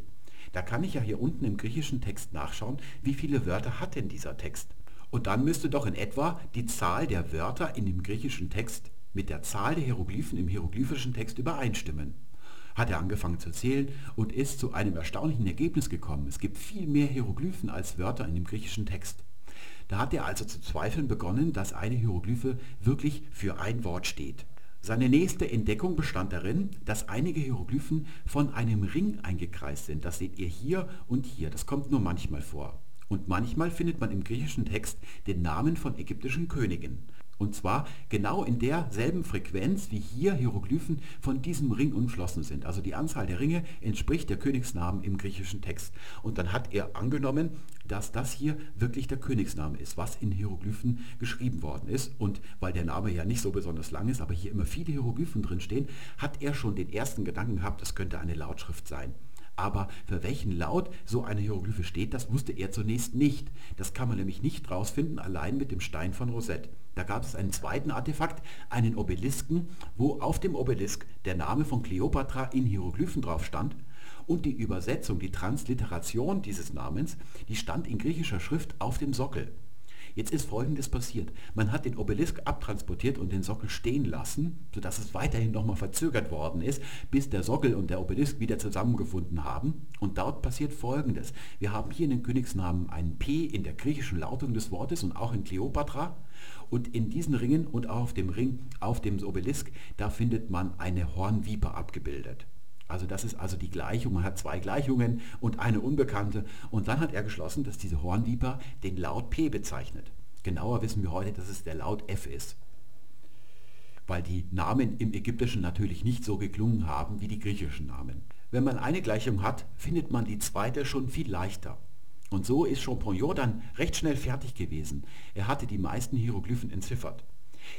da kann ich ja hier unten im griechischen Text nachschauen, wie viele Wörter hat denn dieser Text. Und dann müsste doch in etwa die Zahl der Wörter in dem griechischen Text mit der Zahl der Hieroglyphen im hieroglyphischen Text übereinstimmen. Hat er angefangen zu zählen und ist zu einem erstaunlichen Ergebnis gekommen. Es gibt viel mehr Hieroglyphen als Wörter in dem griechischen Text. Da hat er also zu zweifeln begonnen, dass eine Hieroglyphe wirklich für ein Wort steht. Seine nächste Entdeckung bestand darin, dass einige Hieroglyphen von einem Ring eingekreist sind. Das seht ihr hier und hier. Das kommt nur manchmal vor. Und manchmal findet man im griechischen Text den Namen von ägyptischen Königen. Und zwar genau in derselben Frequenz, wie hier Hieroglyphen von diesem Ring umschlossen sind. Also die Anzahl der Ringe entspricht der Königsnamen im griechischen Text. Und dann hat er angenommen, dass das hier wirklich der Königsname ist, was in Hieroglyphen geschrieben worden ist. Und weil der Name ja nicht so besonders lang ist, aber hier immer viele Hieroglyphen drin stehen, hat er schon den ersten Gedanken gehabt, das könnte eine Lautschrift sein. Aber für welchen Laut so eine Hieroglyphe steht, das wusste er zunächst nicht. Das kann man nämlich nicht rausfinden, allein mit dem Stein von Rosette. Da gab es einen zweiten Artefakt, einen Obelisken, wo auf dem Obelisk der Name von Kleopatra in Hieroglyphen drauf stand und die Übersetzung, die Transliteration dieses Namens, die stand in griechischer Schrift auf dem Sockel. Jetzt ist Folgendes passiert. Man hat den Obelisk abtransportiert und den Sockel stehen lassen, sodass es weiterhin nochmal verzögert worden ist, bis der Sockel und der Obelisk wieder zusammengefunden haben. Und dort passiert Folgendes. Wir haben hier in den Königsnamen ein P in der griechischen Lautung des Wortes und auch in Kleopatra. Und in diesen Ringen und auch auf dem Ring, auf dem Obelisk, da findet man eine Hornviper abgebildet. Also das ist also die Gleichung. Man hat zwei Gleichungen und eine unbekannte. Und dann hat er geschlossen, dass diese Hornviper den Laut P bezeichnet. Genauer wissen wir heute, dass es der Laut F ist. Weil die Namen im Ägyptischen natürlich nicht so geklungen haben wie die griechischen Namen. Wenn man eine Gleichung hat, findet man die zweite schon viel leichter. Und so ist Champollion dann recht schnell fertig gewesen. Er hatte die meisten Hieroglyphen entziffert.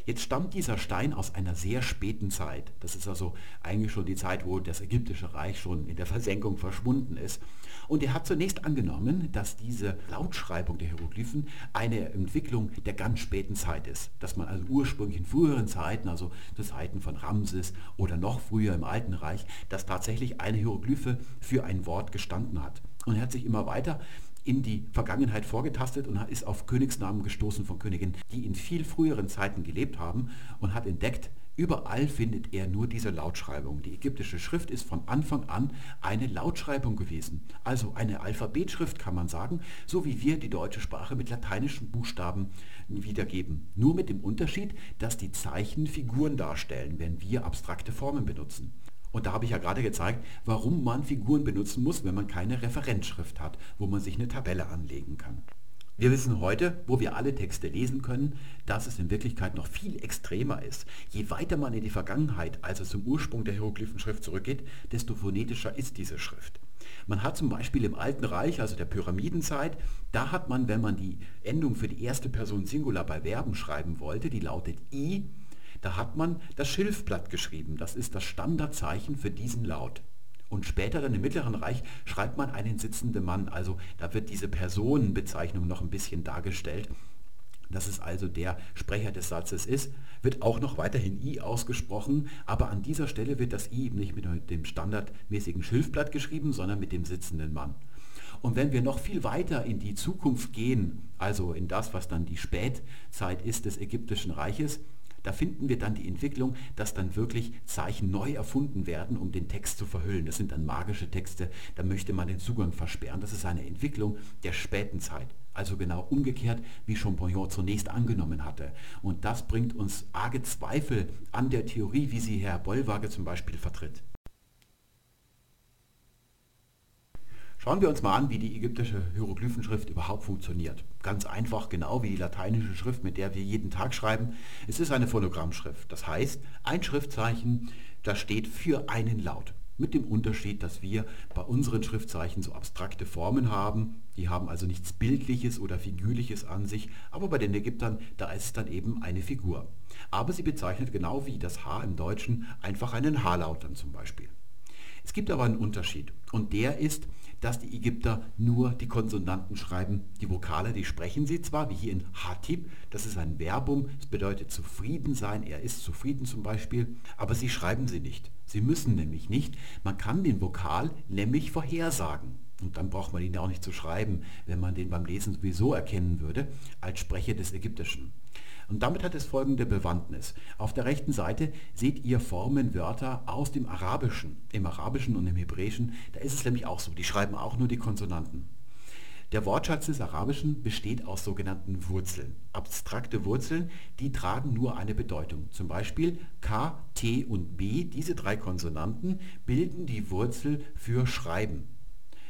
Jetzt stammt dieser Stein aus einer sehr späten Zeit. Das ist also eigentlich schon die Zeit, wo das ägyptische Reich schon in der Versenkung verschwunden ist. Und er hat zunächst angenommen, dass diese Lautschreibung der Hieroglyphen eine Entwicklung der ganz späten Zeit ist. Dass man also ursprünglich in früheren Zeiten, also zu Zeiten von Ramses oder noch früher im Alten Reich, dass tatsächlich eine Hieroglyphe für ein Wort gestanden hat. Und er hat sich immer weiter in die Vergangenheit vorgetastet und ist auf Königsnamen gestoßen von Königinnen, die in viel früheren Zeiten gelebt haben und hat entdeckt, Überall findet er nur diese Lautschreibung. Die ägyptische Schrift ist von Anfang an eine Lautschreibung gewesen. Also eine Alphabetschrift kann man sagen, so wie wir die deutsche Sprache mit lateinischen Buchstaben wiedergeben. Nur mit dem Unterschied, dass die Zeichen Figuren darstellen, wenn wir abstrakte Formen benutzen. Und da habe ich ja gerade gezeigt, warum man Figuren benutzen muss, wenn man keine Referenzschrift hat, wo man sich eine Tabelle anlegen kann. Wir wissen heute, wo wir alle Texte lesen können, dass es in Wirklichkeit noch viel extremer ist. Je weiter man in die Vergangenheit, also zum Ursprung der Hieroglyphenschrift zurückgeht, desto phonetischer ist diese Schrift. Man hat zum Beispiel im Alten Reich, also der Pyramidenzeit, da hat man, wenn man die Endung für die erste Person Singular bei Verben schreiben wollte, die lautet i, da hat man das Schilfblatt geschrieben. Das ist das Standardzeichen für diesen Laut. Und später dann im Mittleren Reich schreibt man einen sitzenden Mann. Also da wird diese Personenbezeichnung noch ein bisschen dargestellt. Dass es also der Sprecher des Satzes ist, wird auch noch weiterhin I ausgesprochen, aber an dieser Stelle wird das I nicht mit dem standardmäßigen Schilfblatt geschrieben, sondern mit dem sitzenden Mann. Und wenn wir noch viel weiter in die Zukunft gehen, also in das, was dann die Spätzeit ist des ägyptischen Reiches, da finden wir dann die Entwicklung, dass dann wirklich Zeichen neu erfunden werden, um den Text zu verhüllen. Das sind dann magische Texte, da möchte man den Zugang versperren. Das ist eine Entwicklung der späten Zeit. Also genau umgekehrt, wie Champollion zunächst angenommen hatte. Und das bringt uns arge Zweifel an der Theorie, wie sie Herr Bollwage zum Beispiel vertritt. Schauen wir uns mal an, wie die ägyptische Hieroglyphenschrift überhaupt funktioniert. Ganz einfach, genau wie die lateinische Schrift, mit der wir jeden Tag schreiben. Es ist eine Phonogrammschrift. Das heißt, ein Schriftzeichen, das steht für einen Laut. Mit dem Unterschied, dass wir bei unseren Schriftzeichen so abstrakte Formen haben. Die haben also nichts Bildliches oder Figürliches an sich. Aber bei den Ägyptern, da ist es dann eben eine Figur. Aber sie bezeichnet genau wie das H im Deutschen einfach einen H-Laut dann zum Beispiel. Es gibt aber einen Unterschied. Und der ist, dass die Ägypter nur die Konsonanten schreiben. Die Vokale, die sprechen sie zwar, wie hier in Hatib, das ist ein Verbum, es bedeutet zufrieden sein, er ist zufrieden zum Beispiel, aber sie schreiben sie nicht. Sie müssen nämlich nicht. Man kann den Vokal nämlich vorhersagen. Und dann braucht man ihn auch nicht zu schreiben, wenn man den beim Lesen sowieso erkennen würde, als Sprecher des Ägyptischen. Und damit hat es folgende Bewandtnis. Auf der rechten Seite seht ihr Formenwörter aus dem Arabischen. Im Arabischen und im Hebräischen, da ist es nämlich auch so. Die schreiben auch nur die Konsonanten. Der Wortschatz des Arabischen besteht aus sogenannten Wurzeln. Abstrakte Wurzeln, die tragen nur eine Bedeutung. Zum Beispiel K, T und B, diese drei Konsonanten, bilden die Wurzel für Schreiben.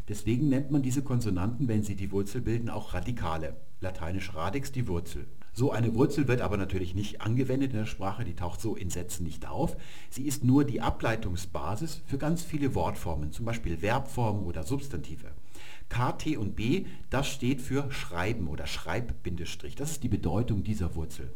Deswegen nennt man diese Konsonanten, wenn sie die Wurzel bilden, auch Radikale. Lateinisch radix die Wurzel. So eine Wurzel wird aber natürlich nicht angewendet in der Sprache, die taucht so in Sätzen nicht auf. Sie ist nur die Ableitungsbasis für ganz viele Wortformen, zum Beispiel Verbformen oder Substantive. K, T und B, das steht für Schreiben oder Schreibbindestrich. Das ist die Bedeutung dieser Wurzel.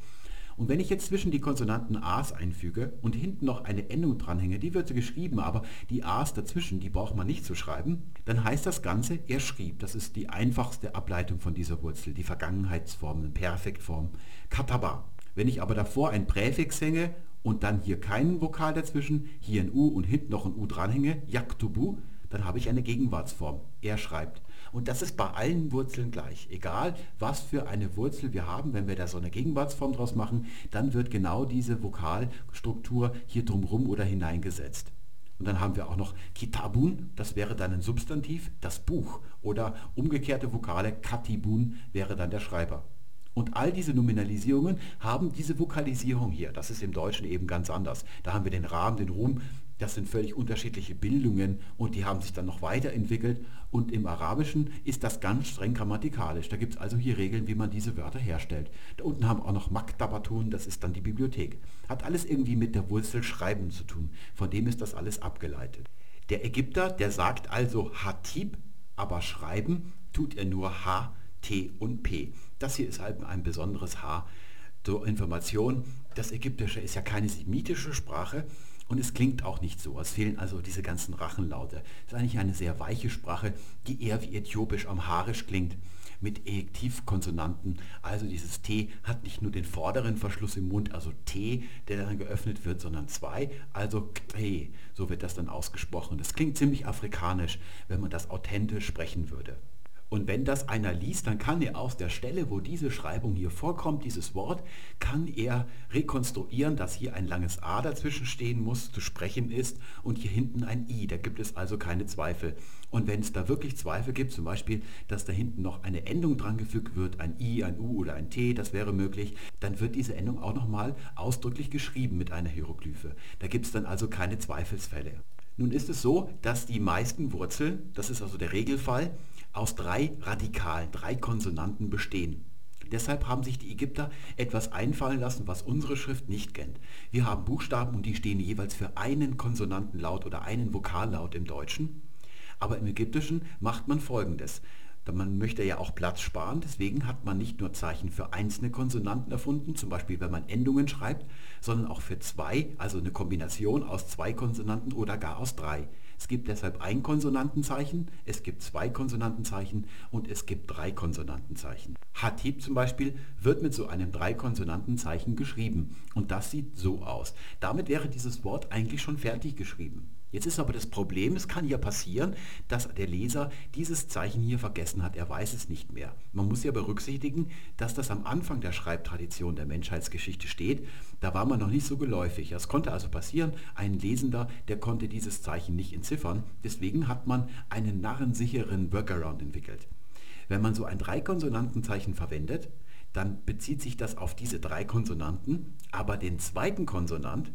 Und wenn ich jetzt zwischen die Konsonanten A's einfüge und hinten noch eine Endung dranhänge, die wird so geschrieben, aber die A's dazwischen, die braucht man nicht zu schreiben, dann heißt das Ganze, er schrieb. Das ist die einfachste Ableitung von dieser Wurzel, die Vergangenheitsform, Perfektform. Kataba. Wenn ich aber davor ein Präfix hänge und dann hier keinen Vokal dazwischen, hier ein U und hinten noch ein U dranhänge, Yaktubu, dann habe ich eine Gegenwartsform. Er schreibt. Und das ist bei allen Wurzeln gleich. Egal, was für eine Wurzel wir haben, wenn wir da so eine Gegenwartsform draus machen, dann wird genau diese Vokalstruktur hier drumrum oder hineingesetzt. Und dann haben wir auch noch Kitabun, das wäre dann ein Substantiv, das Buch. Oder umgekehrte Vokale, Katibun wäre dann der Schreiber. Und all diese Nominalisierungen haben diese Vokalisierung hier. Das ist im Deutschen eben ganz anders. Da haben wir den Rahmen, den Ruhm, das sind völlig unterschiedliche Bildungen und die haben sich dann noch weiterentwickelt. Und im Arabischen ist das ganz streng grammatikalisch. Da gibt es also hier Regeln, wie man diese Wörter herstellt. Da unten haben wir auch noch Maktabatun, das ist dann die Bibliothek. Hat alles irgendwie mit der Wurzel Schreiben zu tun. Von dem ist das alles abgeleitet. Der Ägypter, der sagt also Hatib, aber schreiben tut er nur H, T und P. Das hier ist halt ein besonderes H. Zur Information, das Ägyptische ist ja keine semitische Sprache, und es klingt auch nicht so. Es fehlen also diese ganzen Rachenlaute. Es ist eigentlich eine sehr weiche Sprache, die eher wie äthiopisch amharisch klingt mit Ejektivkonsonanten. Also dieses T hat nicht nur den vorderen Verschluss im Mund, also T, der dann geöffnet wird, sondern zwei, also T. So wird das dann ausgesprochen. Das klingt ziemlich afrikanisch, wenn man das authentisch sprechen würde. Und wenn das einer liest, dann kann er aus der Stelle, wo diese Schreibung hier vorkommt, dieses Wort, kann er rekonstruieren, dass hier ein langes A dazwischen stehen muss, zu sprechen ist und hier hinten ein I. Da gibt es also keine Zweifel. Und wenn es da wirklich Zweifel gibt, zum Beispiel, dass da hinten noch eine Endung dran gefügt wird, ein I, ein U oder ein T, das wäre möglich, dann wird diese Endung auch nochmal ausdrücklich geschrieben mit einer Hieroglyphe. Da gibt es dann also keine Zweifelsfälle. Nun ist es so, dass die meisten Wurzeln, das ist also der Regelfall, aus drei Radikalen, drei Konsonanten bestehen. Deshalb haben sich die Ägypter etwas einfallen lassen, was unsere Schrift nicht kennt. Wir haben Buchstaben und die stehen jeweils für einen Konsonantenlaut oder einen Vokallaut im Deutschen. Aber im Ägyptischen macht man folgendes. Man möchte ja auch Platz sparen, deswegen hat man nicht nur Zeichen für einzelne Konsonanten erfunden, zum Beispiel wenn man Endungen schreibt, sondern auch für zwei, also eine Kombination aus zwei Konsonanten oder gar aus drei. Es gibt deshalb ein Konsonantenzeichen, es gibt zwei Konsonantenzeichen und es gibt drei Konsonantenzeichen. Hatib zum Beispiel wird mit so einem Drei-Konsonantenzeichen geschrieben und das sieht so aus. Damit wäre dieses Wort eigentlich schon fertig geschrieben. Jetzt ist aber das Problem, es kann ja passieren, dass der Leser dieses Zeichen hier vergessen hat. Er weiß es nicht mehr. Man muss ja berücksichtigen, dass das am Anfang der Schreibtradition der Menschheitsgeschichte steht. Da war man noch nicht so geläufig. Es konnte also passieren, ein Lesender, der konnte dieses Zeichen nicht entziffern. Deswegen hat man einen narrensicheren Workaround entwickelt. Wenn man so ein Dreikonsonantenzeichen verwendet, dann bezieht sich das auf diese drei Konsonanten, aber den zweiten Konsonant,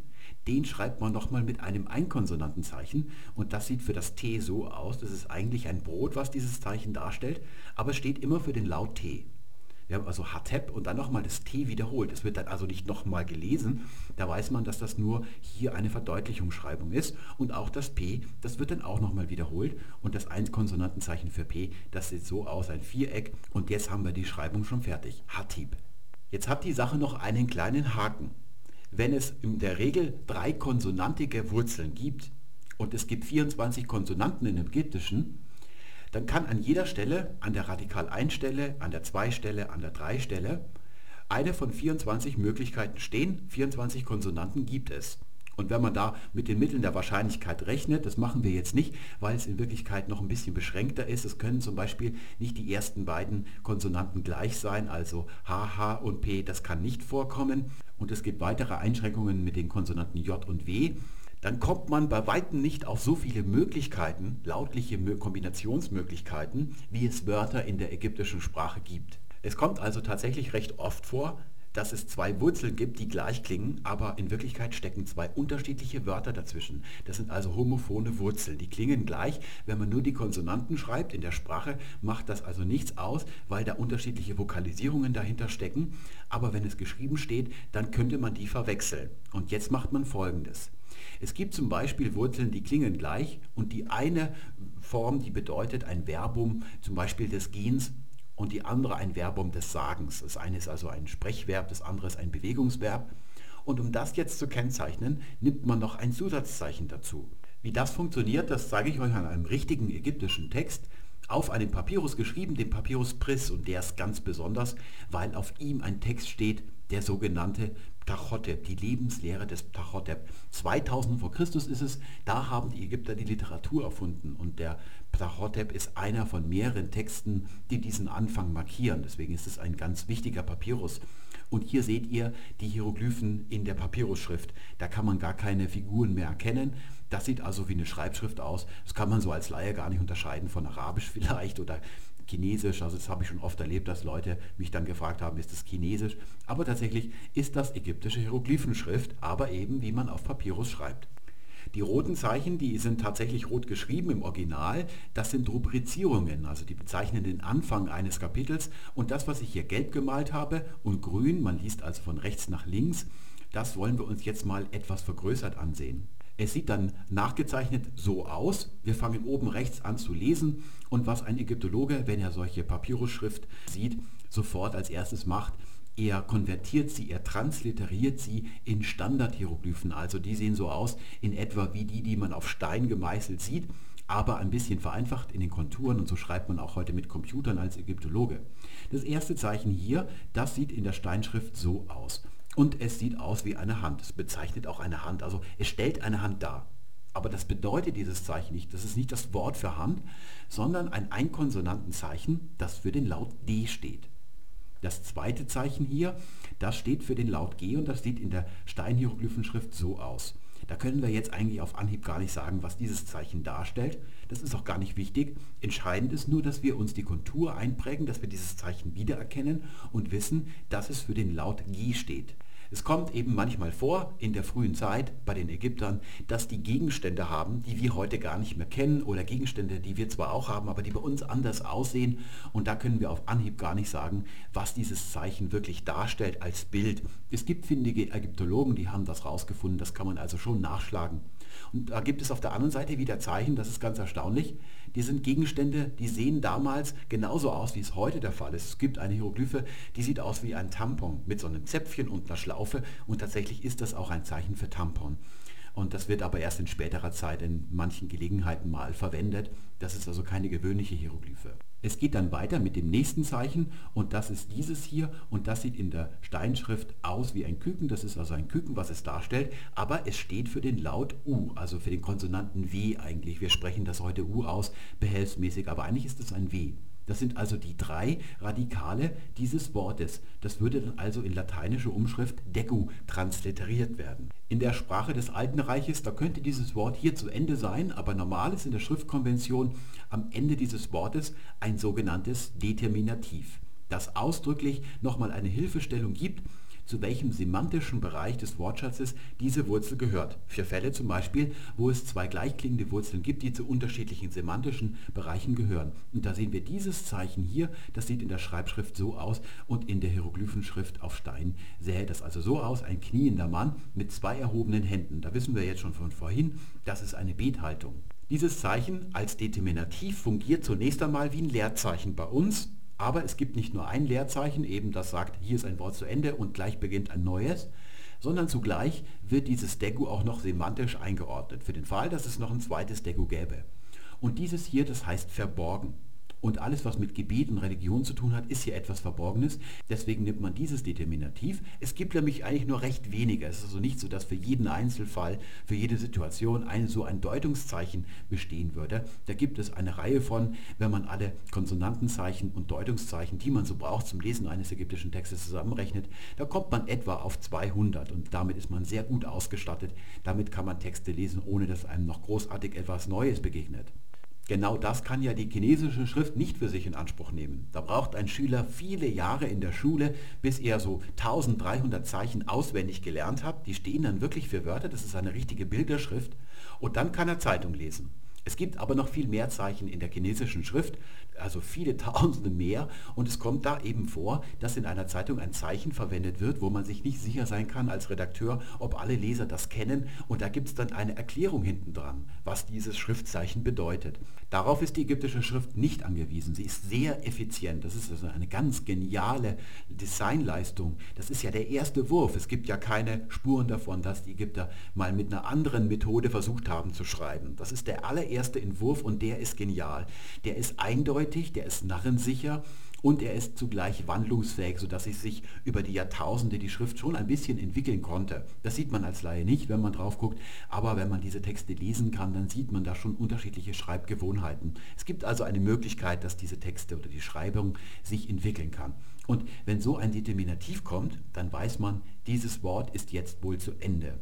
den schreibt man nochmal mit einem Einkonsonantenzeichen und das sieht für das T so aus. Das ist eigentlich ein Brot, was dieses Zeichen darstellt, aber es steht immer für den Laut T. Wir haben also Hatep und dann nochmal das T wiederholt. Es wird dann also nicht nochmal gelesen. Da weiß man, dass das nur hier eine Verdeutlichungsschreibung ist. Und auch das P, das wird dann auch nochmal wiederholt. Und das Einkonsonantenzeichen für P, das sieht so aus, ein Viereck. Und jetzt haben wir die Schreibung schon fertig. Hatib. Jetzt hat die Sache noch einen kleinen Haken wenn es in der Regel drei konsonantige Wurzeln gibt und es gibt 24 Konsonanten in dem Ägyptischen, dann kann an jeder Stelle, an der Radikal-1-Stelle, an der 2-Stelle, an der 3-Stelle, eine von 24 Möglichkeiten stehen. 24 Konsonanten gibt es. Und wenn man da mit den Mitteln der Wahrscheinlichkeit rechnet, das machen wir jetzt nicht, weil es in Wirklichkeit noch ein bisschen beschränkter ist. Es können zum Beispiel nicht die ersten beiden Konsonanten gleich sein, also H, H und P, das kann nicht vorkommen. Und es gibt weitere Einschränkungen mit den Konsonanten J und W dann kommt man bei weitem nicht auf so viele Möglichkeiten, lautliche Kombinationsmöglichkeiten, wie es Wörter in der ägyptischen Sprache gibt. Es kommt also tatsächlich recht oft vor, dass es zwei Wurzeln gibt, die gleich klingen, aber in Wirklichkeit stecken zwei unterschiedliche Wörter dazwischen. Das sind also homophone Wurzeln. Die klingen gleich, wenn man nur die Konsonanten schreibt. In der Sprache macht das also nichts aus, weil da unterschiedliche Vokalisierungen dahinter stecken. Aber wenn es geschrieben steht, dann könnte man die verwechseln. Und jetzt macht man folgendes. Es gibt zum Beispiel Wurzeln, die klingen gleich und die eine Form, die bedeutet ein Verbum, zum Beispiel des Gehens und die andere ein Verbum des Sagens. Das eine ist also ein Sprechverb, das andere ist ein Bewegungsverb. Und um das jetzt zu kennzeichnen, nimmt man noch ein Zusatzzeichen dazu. Wie das funktioniert, das zeige ich euch an einem richtigen ägyptischen Text auf einem Papyrus geschrieben, dem Papyrus Pris. Und der ist ganz besonders, weil auf ihm ein Text steht, der sogenannte Tachotep, die Lebenslehre des Tachotep. 2000 vor Christus ist es, da haben die Ägypter die Literatur erfunden und der Tachotep ist einer von mehreren Texten, die diesen Anfang markieren. Deswegen ist es ein ganz wichtiger Papyrus. Und hier seht ihr die Hieroglyphen in der Papyrusschrift. Da kann man gar keine Figuren mehr erkennen. Das sieht also wie eine Schreibschrift aus. Das kann man so als Laie gar nicht unterscheiden von Arabisch [LAUGHS] vielleicht oder Chinesisch. Also das habe ich schon oft erlebt, dass Leute mich dann gefragt haben, ist das Chinesisch? Aber tatsächlich ist das ägyptische Hieroglyphenschrift, aber eben wie man auf Papyrus schreibt. Die roten Zeichen, die sind tatsächlich rot geschrieben im Original. Das sind Rubrizierungen, also die bezeichnen den Anfang eines Kapitels. Und das, was ich hier gelb gemalt habe und grün, man liest also von rechts nach links, das wollen wir uns jetzt mal etwas vergrößert ansehen. Es sieht dann nachgezeichnet so aus. Wir fangen oben rechts an zu lesen und was ein Ägyptologe, wenn er solche Papyrusschrift sieht, sofort als erstes macht, er konvertiert sie, er transliteriert sie in Standardhieroglyphen. Also die sehen so aus in etwa wie die, die man auf Stein gemeißelt sieht, aber ein bisschen vereinfacht in den Konturen und so schreibt man auch heute mit Computern als Ägyptologe. Das erste Zeichen hier, das sieht in der Steinschrift so aus. Und es sieht aus wie eine Hand. Es bezeichnet auch eine Hand. Also es stellt eine Hand dar. Aber das bedeutet dieses Zeichen nicht. Das ist nicht das Wort für Hand, sondern ein Einkonsonantenzeichen, das für den Laut D steht. Das zweite Zeichen hier, das steht für den Laut G und das sieht in der Steinhieroglyphenschrift so aus. Da können wir jetzt eigentlich auf Anhieb gar nicht sagen, was dieses Zeichen darstellt. Das ist auch gar nicht wichtig. Entscheidend ist nur, dass wir uns die Kontur einprägen, dass wir dieses Zeichen wiedererkennen und wissen, dass es für den Laut G steht. Es kommt eben manchmal vor, in der frühen Zeit bei den Ägyptern, dass die Gegenstände haben, die wir heute gar nicht mehr kennen oder Gegenstände, die wir zwar auch haben, aber die bei uns anders aussehen. Und da können wir auf Anhieb gar nicht sagen, was dieses Zeichen wirklich darstellt als Bild. Es gibt findige Ägyptologen, die haben das rausgefunden, das kann man also schon nachschlagen. Und da gibt es auf der anderen Seite wieder Zeichen, das ist ganz erstaunlich. Die sind Gegenstände, die sehen damals genauso aus, wie es heute der Fall ist. Es gibt eine Hieroglyphe, die sieht aus wie ein Tampon mit so einem Zäpfchen und einer Schlaufe und tatsächlich ist das auch ein Zeichen für Tampon. Und das wird aber erst in späterer Zeit in manchen Gelegenheiten mal verwendet. Das ist also keine gewöhnliche Hieroglyphe. Es geht dann weiter mit dem nächsten Zeichen und das ist dieses hier und das sieht in der Steinschrift aus wie ein Küken. Das ist also ein Küken, was es darstellt, aber es steht für den Laut U, also für den Konsonanten W eigentlich. Wir sprechen das heute U aus, behelfsmäßig, aber eigentlich ist es ein W. Das sind also die drei Radikale dieses Wortes. Das würde dann also in lateinische Umschrift Degu transliteriert werden. In der Sprache des Alten Reiches, da könnte dieses Wort hier zu Ende sein, aber normal ist in der Schriftkonvention am Ende dieses Wortes ein sogenanntes Determinativ, das ausdrücklich nochmal eine Hilfestellung gibt, zu welchem semantischen Bereich des Wortschatzes diese Wurzel gehört. Für Fälle zum Beispiel, wo es zwei gleichklingende Wurzeln gibt, die zu unterschiedlichen semantischen Bereichen gehören. Und da sehen wir dieses Zeichen hier, das sieht in der Schreibschrift so aus und in der Hieroglyphenschrift auf Stein sähe das also so aus, ein kniender Mann mit zwei erhobenen Händen. Da wissen wir jetzt schon von vorhin, das ist eine Bethaltung. Dieses Zeichen als Determinativ fungiert zunächst einmal wie ein Leerzeichen bei uns aber es gibt nicht nur ein Leerzeichen, eben das sagt, hier ist ein Wort zu Ende und gleich beginnt ein neues, sondern zugleich wird dieses Degu auch noch semantisch eingeordnet, für den Fall, dass es noch ein zweites Degu gäbe. Und dieses hier, das heißt verborgen. Und alles, was mit Gebet und Religion zu tun hat, ist hier etwas Verborgenes. Deswegen nimmt man dieses Determinativ. Es gibt nämlich eigentlich nur recht wenige. Es ist also nicht so, dass für jeden Einzelfall, für jede Situation ein, so ein Deutungszeichen bestehen würde. Da gibt es eine Reihe von, wenn man alle Konsonantenzeichen und Deutungszeichen, die man so braucht zum Lesen eines ägyptischen Textes zusammenrechnet, da kommt man etwa auf 200 und damit ist man sehr gut ausgestattet. Damit kann man Texte lesen, ohne dass einem noch großartig etwas Neues begegnet. Genau das kann ja die chinesische Schrift nicht für sich in Anspruch nehmen. Da braucht ein Schüler viele Jahre in der Schule, bis er so 1300 Zeichen auswendig gelernt hat. Die stehen dann wirklich für Wörter, das ist eine richtige Bilderschrift. Und dann kann er Zeitung lesen. Es gibt aber noch viel mehr Zeichen in der chinesischen Schrift, also viele [LAUGHS] Tausende mehr. Und es kommt da eben vor, dass in einer Zeitung ein Zeichen verwendet wird, wo man sich nicht sicher sein kann als Redakteur, ob alle Leser das kennen. Und da gibt es dann eine Erklärung hinten dran, was dieses Schriftzeichen bedeutet. Darauf ist die ägyptische Schrift nicht angewiesen. Sie ist sehr effizient. Das ist also eine ganz geniale Designleistung. Das ist ja der erste Wurf. Es gibt ja keine Spuren davon, dass die Ägypter mal mit einer anderen Methode versucht haben zu schreiben. Das ist der allererste Entwurf und der ist genial. Der ist eindeutig, der ist narrensicher und er ist zugleich wandlungsfähig, sodass sich über die Jahrtausende die Schrift schon ein bisschen entwickeln konnte. Das sieht man als Laie nicht, wenn man drauf guckt, aber wenn man diese Texte lesen kann, dann sieht man da schon unterschiedliche Schreibgewohnheiten. Es gibt also eine Möglichkeit, dass diese Texte oder die Schreibung sich entwickeln kann. Und wenn so ein Determinativ kommt, dann weiß man, dieses Wort ist jetzt wohl zu Ende.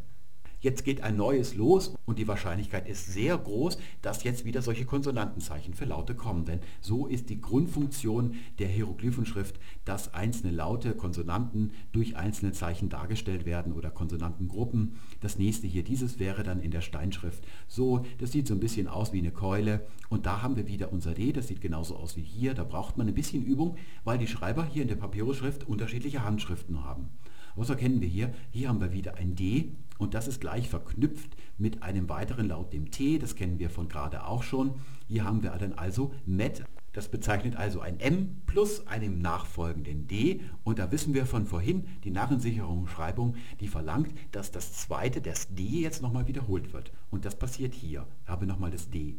Jetzt geht ein neues los und die Wahrscheinlichkeit ist sehr groß, dass jetzt wieder solche Konsonantenzeichen für Laute kommen. Denn so ist die Grundfunktion der Hieroglyphenschrift, dass einzelne Laute, Konsonanten durch einzelne Zeichen dargestellt werden oder Konsonantengruppen. Das nächste hier, dieses wäre dann in der Steinschrift so. Das sieht so ein bisschen aus wie eine Keule. Und da haben wir wieder unser D, das sieht genauso aus wie hier. Da braucht man ein bisschen Übung, weil die Schreiber hier in der Papyrusschrift unterschiedliche Handschriften haben. Was erkennen wir hier? Hier haben wir wieder ein D und das ist gleich verknüpft mit einem weiteren Laut, dem T. Das kennen wir von gerade auch schon. Hier haben wir dann also MET. Das bezeichnet also ein M plus einem nachfolgenden D. Und da wissen wir von vorhin, die Narrensicherungsschreibung, die verlangt, dass das zweite, das D jetzt nochmal wiederholt wird. Und das passiert hier. Ich habe nochmal das D.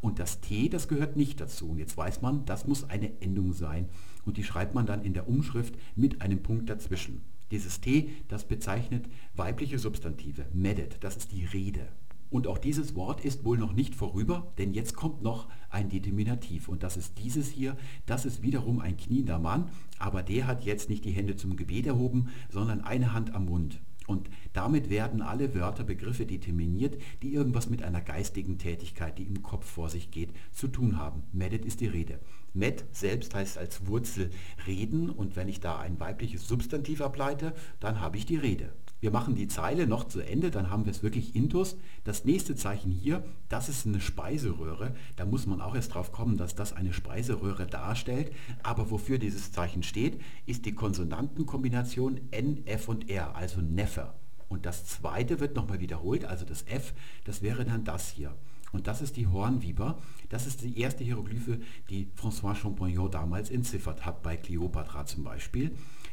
Und das T, das gehört nicht dazu. Und jetzt weiß man, das muss eine Endung sein. Und die schreibt man dann in der Umschrift mit einem Punkt dazwischen. Dieses T, das bezeichnet weibliche Substantive, medet, das ist die Rede. Und auch dieses Wort ist wohl noch nicht vorüber, denn jetzt kommt noch ein Determinativ. Und das ist dieses hier, das ist wiederum ein kniender Mann, aber der hat jetzt nicht die Hände zum Gebet erhoben, sondern eine Hand am Mund. Und damit werden alle Wörter, Begriffe determiniert, die irgendwas mit einer geistigen Tätigkeit, die im Kopf vor sich geht, zu tun haben. Medet ist die Rede. Met selbst heißt als Wurzel reden und wenn ich da ein weibliches Substantiv ableite, dann habe ich die Rede. Wir machen die Zeile noch zu Ende, dann haben wir es wirklich intus. Das nächste Zeichen hier, das ist eine Speiseröhre. Da muss man auch erst drauf kommen, dass das eine Speiseröhre darstellt. Aber wofür dieses Zeichen steht, ist die Konsonantenkombination N, F und R, also Neffe. Und das zweite wird nochmal wiederholt, also das F, das wäre dann das hier. Und das ist die Hornviper. Das ist die erste Hieroglyphe, die François Champollion damals entziffert hat, bei Kleopatra zum Beispiel.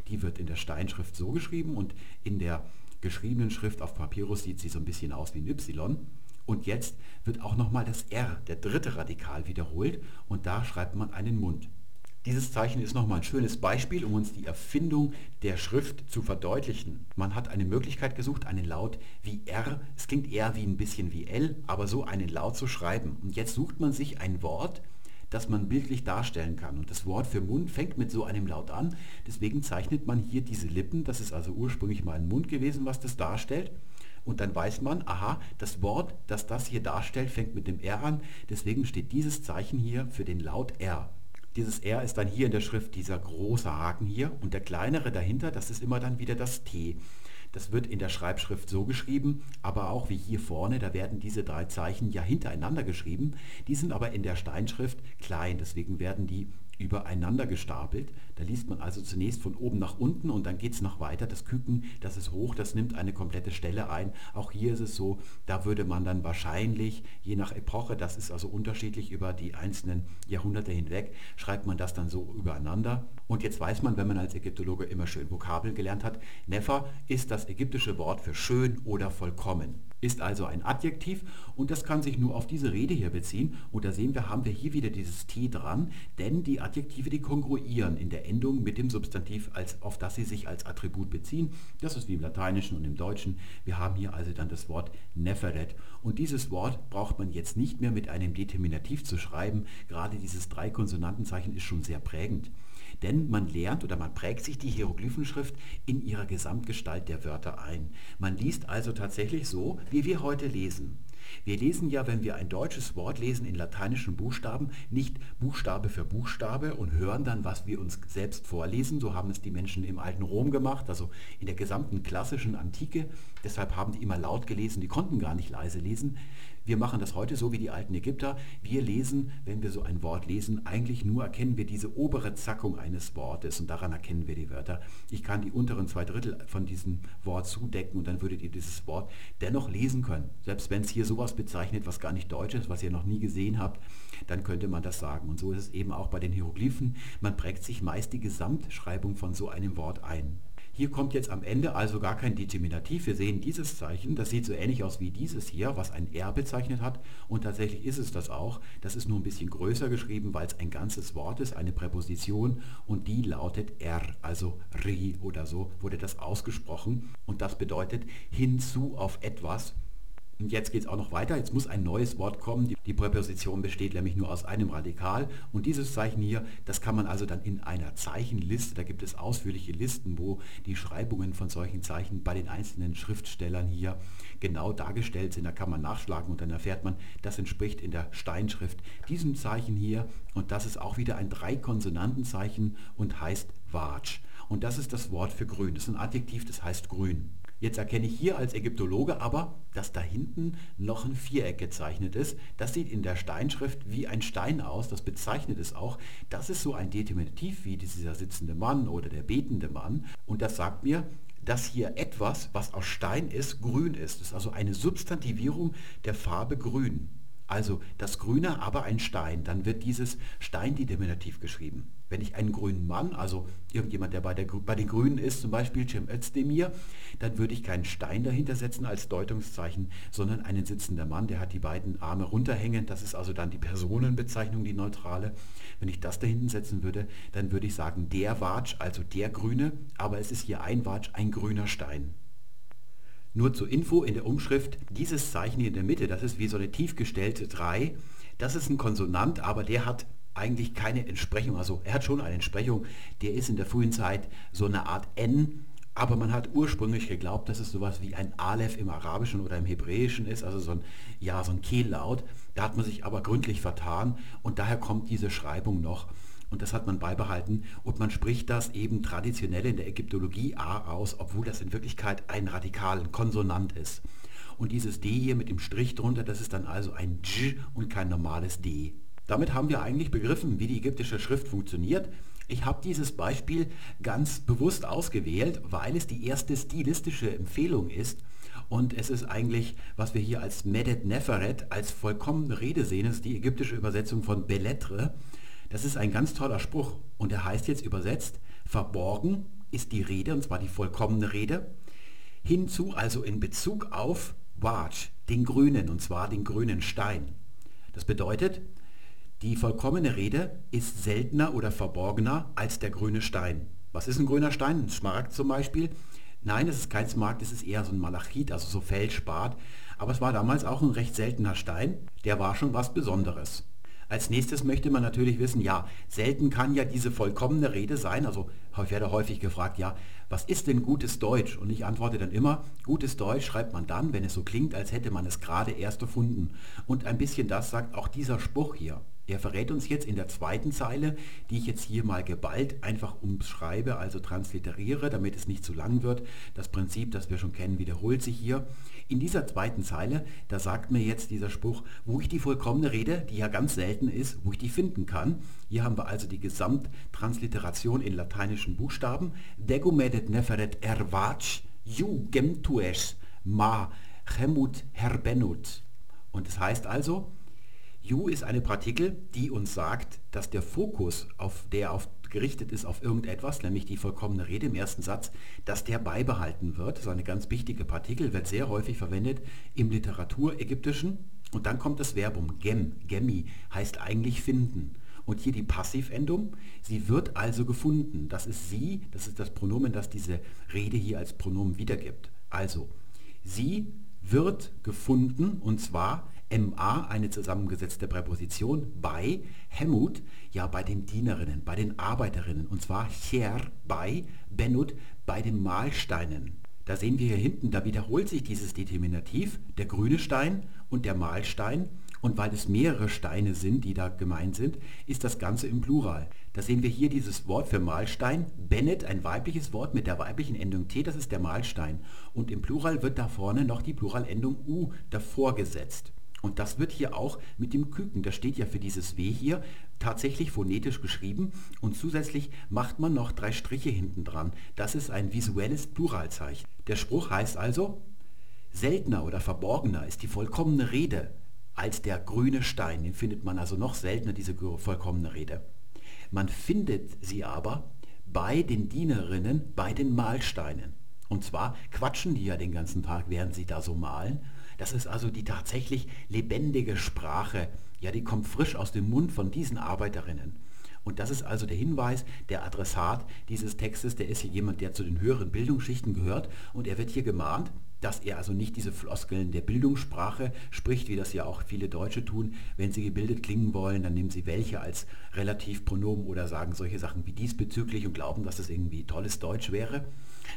Die wird in der Steinschrift so geschrieben und in der geschriebenen Schrift auf Papyrus sieht sie so ein bisschen aus wie ein Y. Und jetzt wird auch nochmal das R, der dritte Radikal, wiederholt und da schreibt man einen Mund. Dieses Zeichen ist nochmal ein schönes Beispiel, um uns die Erfindung der Schrift zu verdeutlichen. Man hat eine Möglichkeit gesucht, einen Laut wie R, es klingt eher wie ein bisschen wie L, aber so einen Laut zu schreiben. Und jetzt sucht man sich ein Wort, das man bildlich darstellen kann. Und das Wort für Mund fängt mit so einem Laut an. Deswegen zeichnet man hier diese Lippen. Das ist also ursprünglich mal ein Mund gewesen, was das darstellt. Und dann weiß man, aha, das Wort, das das hier darstellt, fängt mit dem R an. Deswegen steht dieses Zeichen hier für den Laut R. Dieses R ist dann hier in der Schrift dieser große Haken hier und der kleinere dahinter, das ist immer dann wieder das T. Das wird in der Schreibschrift so geschrieben, aber auch wie hier vorne, da werden diese drei Zeichen ja hintereinander geschrieben. Die sind aber in der Steinschrift klein, deswegen werden die übereinander gestapelt. Da liest man also zunächst von oben nach unten und dann geht es noch weiter. Das Küken, das ist hoch, das nimmt eine komplette Stelle ein. Auch hier ist es so, da würde man dann wahrscheinlich, je nach Epoche, das ist also unterschiedlich über die einzelnen Jahrhunderte hinweg, schreibt man das dann so übereinander. Und jetzt weiß man, wenn man als Ägyptologe immer schön Vokabeln gelernt hat, Nefer ist das ägyptische Wort für schön oder vollkommen ist also ein Adjektiv und das kann sich nur auf diese Rede hier beziehen. Und da sehen wir, haben wir hier wieder dieses T dran, denn die Adjektive, die kongruieren in der Endung mit dem Substantiv, als, auf das sie sich als Attribut beziehen. Das ist wie im Lateinischen und im Deutschen. Wir haben hier also dann das Wort Neferet. Und dieses Wort braucht man jetzt nicht mehr mit einem Determinativ zu schreiben. Gerade dieses Drei-Konsonantenzeichen ist schon sehr prägend. Denn man lernt oder man prägt sich die Hieroglyphenschrift in ihrer Gesamtgestalt der Wörter ein. Man liest also tatsächlich so, wie wir heute lesen. Wir lesen ja, wenn wir ein deutsches Wort lesen in lateinischen Buchstaben, nicht Buchstabe für Buchstabe und hören dann, was wir uns selbst vorlesen. So haben es die Menschen im alten Rom gemacht, also in der gesamten klassischen Antike. Deshalb haben die immer laut gelesen, die konnten gar nicht leise lesen. Wir machen das heute so wie die alten Ägypter. Wir lesen, wenn wir so ein Wort lesen, eigentlich nur erkennen wir diese obere Zackung eines Wortes und daran erkennen wir die Wörter. Ich kann die unteren zwei Drittel von diesem Wort zudecken und dann würdet ihr dieses Wort dennoch lesen können. Selbst wenn es hier sowas bezeichnet, was gar nicht deutsch ist, was ihr noch nie gesehen habt, dann könnte man das sagen. Und so ist es eben auch bei den Hieroglyphen. Man prägt sich meist die Gesamtschreibung von so einem Wort ein. Hier kommt jetzt am Ende also gar kein Determinativ. Wir sehen dieses Zeichen, das sieht so ähnlich aus wie dieses hier, was ein R bezeichnet hat. Und tatsächlich ist es das auch. Das ist nur ein bisschen größer geschrieben, weil es ein ganzes Wort ist, eine Präposition. Und die lautet R, also RI oder so wurde das ausgesprochen. Und das bedeutet hinzu auf etwas. Und jetzt geht es auch noch weiter. Jetzt muss ein neues Wort kommen. Die, Präposition besteht nämlich nur aus einem Radikal. Und dieses Zeichen hier, das kann man also dann in einer Zeichenliste, da gibt es ausführliche Listen, wo die Schreibungen von solchen Zeichen bei den einzelnen Schriftstellern hier genau dargestellt sind. Da kann man nachschlagen und dann erfährt man, das entspricht in der Steinschrift diesem Zeichen hier. Und das ist auch wieder ein Dreikonsonantenzeichen und heißt Watsch. Und das ist das Wort für grün. Das ist ein Adjektiv, das heißt grün. Jetzt erkenne ich hier als Ägyptologe aber, dass da hinten noch ein Viereck gezeichnet ist. Das sieht in der Steinschrift wie ein Stein aus, das bezeichnet es auch. Das ist so ein Determinativ wie dieser sitzende Mann oder der betende Mann. Und das sagt mir, dass hier etwas, was aus Stein ist, grün ist. Das ist also eine Substantivierung der Farbe grün. Also das Grüne, aber ein Stein. Dann wird dieses Stein-Determinativ geschrieben. Wenn ich einen grünen Mann, also irgendjemand, der bei, der, bei den Grünen ist, zum Beispiel Cem Özdemir, dann würde ich keinen Stein dahinter setzen als Deutungszeichen, sondern einen sitzenden Mann, der hat die beiden Arme runterhängen. Das ist also dann die Personenbezeichnung, die neutrale. Wenn ich das da hinten setzen würde, dann würde ich sagen der Watsch, also der Grüne, aber es ist hier ein Watsch, ein grüner Stein. Nur zur Info in der Umschrift, dieses Zeichen hier in der Mitte, das ist wie so eine tiefgestellte 3, das ist ein Konsonant, aber der hat eigentlich keine Entsprechung. Also er hat schon eine Entsprechung, der ist in der frühen Zeit so eine Art N, aber man hat ursprünglich geglaubt, dass es sowas wie ein Aleph im Arabischen oder im Hebräischen ist, also so ein, ja, so ein Kehllaut. Da hat man sich aber gründlich vertan und daher kommt diese Schreibung noch und das hat man beibehalten und man spricht das eben traditionell in der Ägyptologie A aus, obwohl das in Wirklichkeit ein Radikal, Konsonant ist. Und dieses D hier mit dem Strich drunter, das ist dann also ein J und kein normales D. Damit haben wir eigentlich begriffen, wie die ägyptische Schrift funktioniert. Ich habe dieses Beispiel ganz bewusst ausgewählt, weil es die erste stilistische Empfehlung ist. Und es ist eigentlich, was wir hier als Medet Neferet, als vollkommene Rede sehen, ist die ägyptische Übersetzung von Beletre. Das ist ein ganz toller Spruch und er heißt jetzt übersetzt, verborgen ist die Rede, und zwar die vollkommene Rede, hinzu also in Bezug auf Watch, den grünen, und zwar den grünen Stein. Das bedeutet, die vollkommene Rede ist seltener oder verborgener als der grüne Stein. Was ist ein grüner Stein? Ein Smaragd zum Beispiel? Nein, es ist kein Smaragd, es ist eher so ein Malachit, also so Feldspat. Aber es war damals auch ein recht seltener Stein, der war schon was Besonderes. Als nächstes möchte man natürlich wissen, ja, selten kann ja diese vollkommene Rede sein. Also ich werde häufig gefragt, ja, was ist denn gutes Deutsch? Und ich antworte dann immer, gutes Deutsch schreibt man dann, wenn es so klingt, als hätte man es gerade erst erfunden. Und ein bisschen das sagt auch dieser Spruch hier. Er verrät uns jetzt in der zweiten Zeile, die ich jetzt hier mal geballt einfach umschreibe, also transliteriere, damit es nicht zu lang wird. Das Prinzip, das wir schon kennen, wiederholt sich hier. In dieser zweiten Zeile, da sagt mir jetzt dieser Spruch, wo ich die vollkommene Rede, die ja ganz selten ist, wo ich die finden kann. Hier haben wir also die Gesamttransliteration in lateinischen Buchstaben. Degumedet neferet ervac, ju gemtues ma chemut herbenut. Und das heißt also, You ist eine Partikel, die uns sagt, dass der Fokus, auf der auf, gerichtet ist auf irgendetwas, nämlich die vollkommene Rede im ersten Satz, dass der beibehalten wird. Das ist eine ganz wichtige Partikel, wird sehr häufig verwendet im Literatur-Ägyptischen. Und dann kommt das Verbum gem, gemi, heißt eigentlich finden. Und hier die Passivendung, sie wird also gefunden. Das ist sie, das ist das Pronomen, das diese Rede hier als Pronomen wiedergibt. Also, sie wird gefunden und zwar MA eine zusammengesetzte Präposition bei Hemut, ja bei den Dienerinnen, bei den Arbeiterinnen und zwar Cher bei Benut bei den Mahlsteinen. Da sehen wir hier hinten, da wiederholt sich dieses Determinativ, der grüne Stein und der Mahlstein und weil es mehrere Steine sind, die da gemeint sind, ist das Ganze im Plural. Da sehen wir hier dieses Wort für Mahlstein, Bennett, ein weibliches Wort mit der weiblichen Endung T, das ist der Mahlstein. Und im Plural wird da vorne noch die Pluralendung U davor gesetzt. Und das wird hier auch mit dem Küken, das steht ja für dieses W hier, tatsächlich phonetisch geschrieben und zusätzlich macht man noch drei Striche hinten dran. Das ist ein visuelles Pluralzeichen. Der Spruch heißt also, seltener oder verborgener ist die vollkommene Rede als der grüne Stein. Den findet man also noch seltener, diese vollkommene Rede. Man findet sie aber bei den Dienerinnen, bei den Mahlsteinen. Und zwar quatschen die ja den ganzen Tag, während sie da so malen. Das ist also die tatsächlich lebendige Sprache. Ja, die kommt frisch aus dem Mund von diesen Arbeiterinnen. Und das ist also der Hinweis, der Adressat dieses Textes, der ist hier jemand, der zu den höheren Bildungsschichten gehört und er wird hier gemahnt, dass er also nicht diese Floskeln der Bildungssprache spricht, wie das ja auch viele Deutsche tun. Wenn sie gebildet klingen wollen, dann nehmen sie welche als Relativpronomen oder sagen solche Sachen wie diesbezüglich und glauben, dass das irgendwie tolles Deutsch wäre.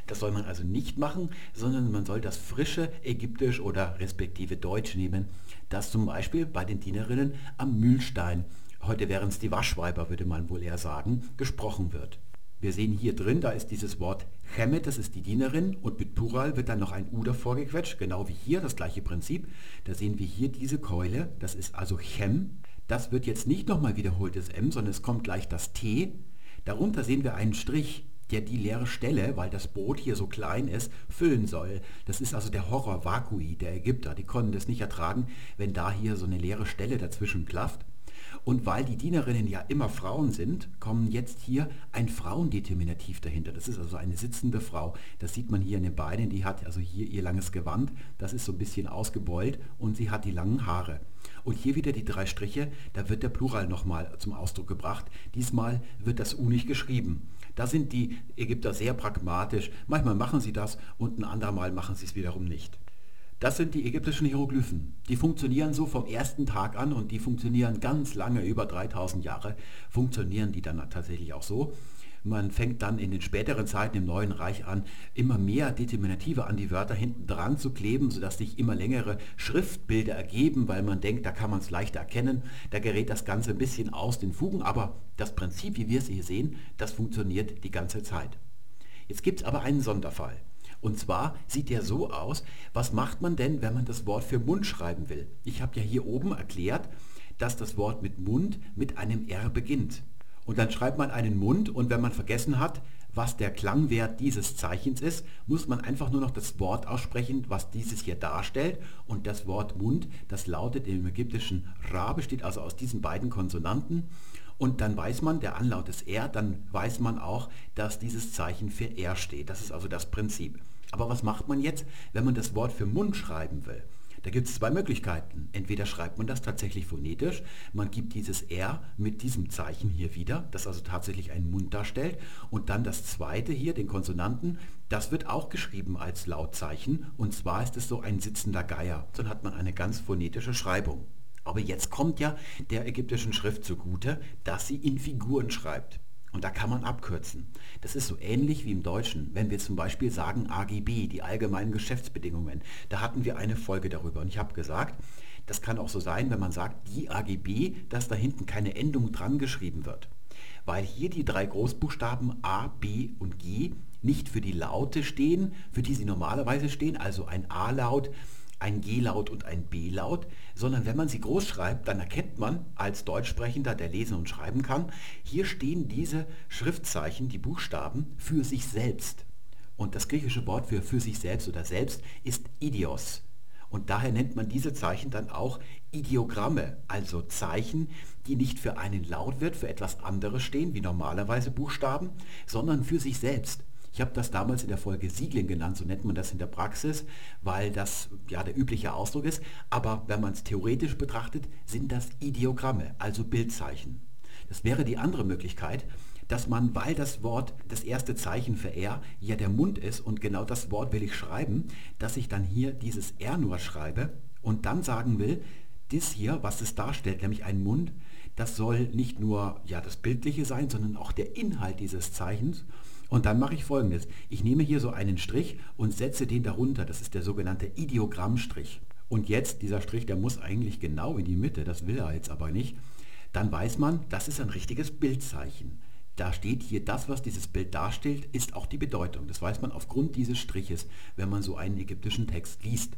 Das soll man also nicht machen, sondern man soll das frische Ägyptisch oder respektive Deutsch nehmen, das zum Beispiel bei den Dienerinnen am Mühlstein, heute wären es die Waschweiber, würde man wohl eher sagen, gesprochen wird. Wir sehen hier drin, da ist dieses Wort Chemet, das ist die Dienerin und mit Plural wird dann noch ein U davor gequetscht, genau wie hier, das gleiche Prinzip. Da sehen wir hier diese Keule, das ist also Chem. Das wird jetzt nicht nochmal wiederholtes M, sondern es kommt gleich das T. Darunter sehen wir einen Strich, der die leere Stelle, weil das Boot hier so klein ist, füllen soll. Das ist also der Horror Vakui der Ägypter. Die konnten das nicht ertragen, wenn da hier so eine leere Stelle dazwischen klafft. Und weil die Dienerinnen ja immer Frauen sind, kommen jetzt hier ein Frauendeterminativ dahinter. Das ist also eine sitzende Frau. Das sieht man hier in den Beinen. Die hat also hier ihr langes Gewand. Das ist so ein bisschen ausgebeult und sie hat die langen Haare. Und hier wieder die drei Striche. Da wird der Plural nochmal zum Ausdruck gebracht. Diesmal wird das U nicht geschrieben. Da sind die Ägypter sehr pragmatisch. Manchmal machen sie das und ein andermal machen sie es wiederum nicht. Das sind die ägyptischen Hieroglyphen. Die funktionieren so vom ersten Tag an und die funktionieren ganz lange, über 3000 Jahre, funktionieren die dann tatsächlich auch so. Man fängt dann in den späteren Zeiten im Neuen Reich an, immer mehr Determinative an die Wörter hinten dran zu kleben, sodass sich immer längere Schriftbilder ergeben, weil man denkt, da kann man es leichter erkennen. Da gerät das Ganze ein bisschen aus den Fugen, aber das Prinzip, wie wir es hier sehen, das funktioniert die ganze Zeit. Jetzt gibt es aber einen Sonderfall. Und zwar sieht der so aus, was macht man denn, wenn man das Wort für Mund schreiben will? Ich habe ja hier oben erklärt, dass das Wort mit Mund mit einem R beginnt. Und dann schreibt man einen Mund und wenn man vergessen hat, was der Klangwert dieses Zeichens ist, muss man einfach nur noch das Wort aussprechen, was dieses hier darstellt. Und das Wort Mund, das lautet im ägyptischen Ra, besteht also aus diesen beiden Konsonanten. Und dann weiß man, der Anlaut ist R, dann weiß man auch, dass dieses Zeichen für R steht. Das ist also das Prinzip. Aber was macht man jetzt, wenn man das Wort für Mund schreiben will? Da gibt es zwei Möglichkeiten. Entweder schreibt man das tatsächlich phonetisch, man gibt dieses R mit diesem Zeichen hier wieder, das also tatsächlich einen Mund darstellt, und dann das zweite hier, den Konsonanten, das wird auch geschrieben als Lautzeichen, und zwar ist es so ein sitzender Geier. Dann hat man eine ganz phonetische Schreibung. Aber jetzt kommt ja der ägyptischen Schrift zugute, dass sie in Figuren schreibt. Und da kann man abkürzen. Das ist so ähnlich wie im Deutschen. Wenn wir zum Beispiel sagen AGB, die allgemeinen Geschäftsbedingungen, da hatten wir eine Folge darüber. Und ich habe gesagt, das kann auch so sein, wenn man sagt die AGB, dass da hinten keine Endung dran geschrieben wird. Weil hier die drei Großbuchstaben A, B und G nicht für die Laute stehen, für die sie normalerweise stehen, also ein A-Laut ein G-Laut und ein B-Laut, sondern wenn man sie groß schreibt, dann erkennt man als Deutschsprechender, der lesen und schreiben kann, hier stehen diese Schriftzeichen, die Buchstaben, für sich selbst. Und das griechische Wort für für sich selbst oder selbst ist Idios. Und daher nennt man diese Zeichen dann auch Ideogramme, also Zeichen, die nicht für einen Laut wird, für etwas anderes stehen, wie normalerweise Buchstaben, sondern für sich selbst. Ich habe das damals in der Folge Siegling genannt, so nennt man das in der Praxis, weil das ja der übliche Ausdruck ist. Aber wenn man es theoretisch betrachtet, sind das Ideogramme, also Bildzeichen. Das wäre die andere Möglichkeit, dass man, weil das Wort, das erste Zeichen für R ja der Mund ist und genau das Wort will ich schreiben, dass ich dann hier dieses R nur schreibe und dann sagen will, das hier, was es darstellt, nämlich ein Mund, das soll nicht nur ja, das Bildliche sein, sondern auch der Inhalt dieses Zeichens. Und dann mache ich folgendes. Ich nehme hier so einen Strich und setze den darunter. Das ist der sogenannte Ideogrammstrich. Und jetzt, dieser Strich, der muss eigentlich genau in die Mitte, das will er jetzt aber nicht. Dann weiß man, das ist ein richtiges Bildzeichen. Da steht hier, das, was dieses Bild darstellt, ist auch die Bedeutung. Das weiß man aufgrund dieses Striches, wenn man so einen ägyptischen Text liest.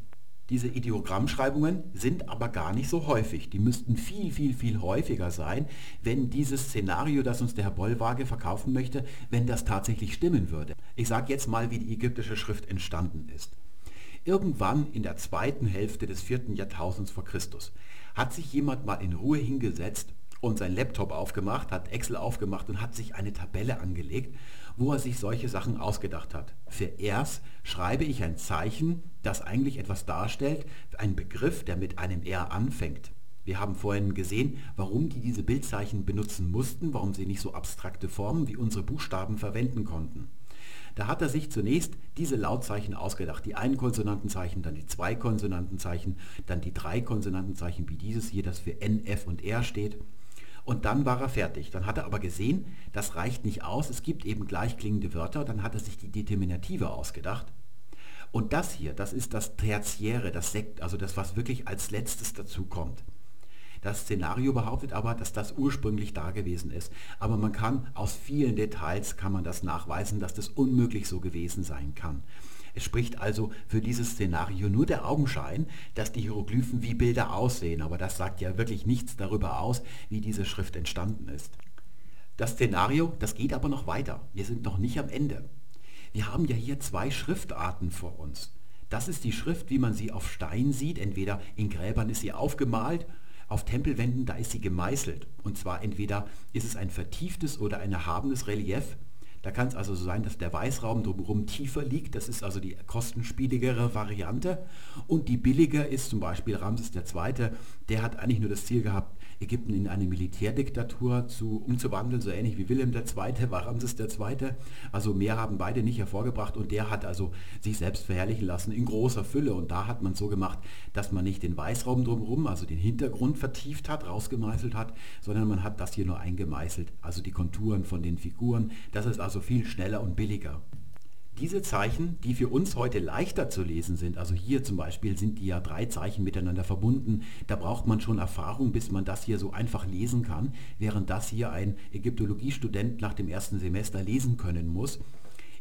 Diese Ideogrammschreibungen sind aber gar nicht so häufig. Die müssten viel, viel, viel häufiger sein, wenn dieses Szenario, das uns der Herr Bollwage verkaufen möchte, wenn das tatsächlich stimmen würde. Ich sage jetzt mal, wie die ägyptische Schrift entstanden ist. Irgendwann in der zweiten Hälfte des vierten Jahrtausends vor Christus hat sich jemand mal in Ruhe hingesetzt und sein Laptop aufgemacht, hat Excel aufgemacht und hat sich eine Tabelle angelegt, wo er sich solche Sachen ausgedacht hat. Für erst schreibe ich ein Zeichen, das eigentlich etwas darstellt, ein Begriff, der mit einem R anfängt. Wir haben vorhin gesehen, warum die diese Bildzeichen benutzen mussten, warum sie nicht so abstrakte Formen wie unsere Buchstaben verwenden konnten. Da hat er sich zunächst diese Lautzeichen ausgedacht. Die einen Konsonantenzeichen, dann die zwei Konsonantenzeichen, dann die drei Konsonantenzeichen wie dieses hier, das für N, F und R steht. Und dann war er fertig. Dann hat er aber gesehen, das reicht nicht aus. Es gibt eben gleichklingende Wörter. Dann hat er sich die Determinative ausgedacht. Und das hier, das ist das Tertiäre, das Sekt, also das, was wirklich als letztes dazu kommt. Das Szenario behauptet aber, dass das ursprünglich da gewesen ist. Aber man kann aus vielen Details kann man das nachweisen, dass das unmöglich so gewesen sein kann. Es spricht also für dieses Szenario nur der Augenschein, dass die Hieroglyphen wie Bilder aussehen, aber das sagt ja wirklich nichts darüber aus, wie diese Schrift entstanden ist. Das Szenario, das geht aber noch weiter. Wir sind noch nicht am Ende. Wir haben ja hier zwei Schriftarten vor uns. Das ist die Schrift, wie man sie auf Stein sieht. Entweder in Gräbern ist sie aufgemalt, auf Tempelwänden, da ist sie gemeißelt. Und zwar entweder ist es ein vertieftes oder ein erhabenes Relief. Da kann es also so sein, dass der Weißraum drumherum tiefer liegt. Das ist also die kostenspieligere Variante. Und die billiger ist zum Beispiel Ramses II. Der hat eigentlich nur das Ziel gehabt, Ägypten in eine Militärdiktatur zu, umzuwandeln, so ähnlich wie Wilhelm II. war Ramses II. Also mehr haben beide nicht hervorgebracht und der hat also sich selbst verherrlichen lassen in großer Fülle und da hat man so gemacht, dass man nicht den Weißraum drumherum, also den Hintergrund vertieft hat, rausgemeißelt hat, sondern man hat das hier nur eingemeißelt, also die Konturen von den Figuren. Das ist also viel schneller und billiger. Diese Zeichen, die für uns heute leichter zu lesen sind, also hier zum Beispiel sind die ja drei Zeichen miteinander verbunden, da braucht man schon Erfahrung, bis man das hier so einfach lesen kann, während das hier ein Ägyptologiestudent nach dem ersten Semester lesen können muss.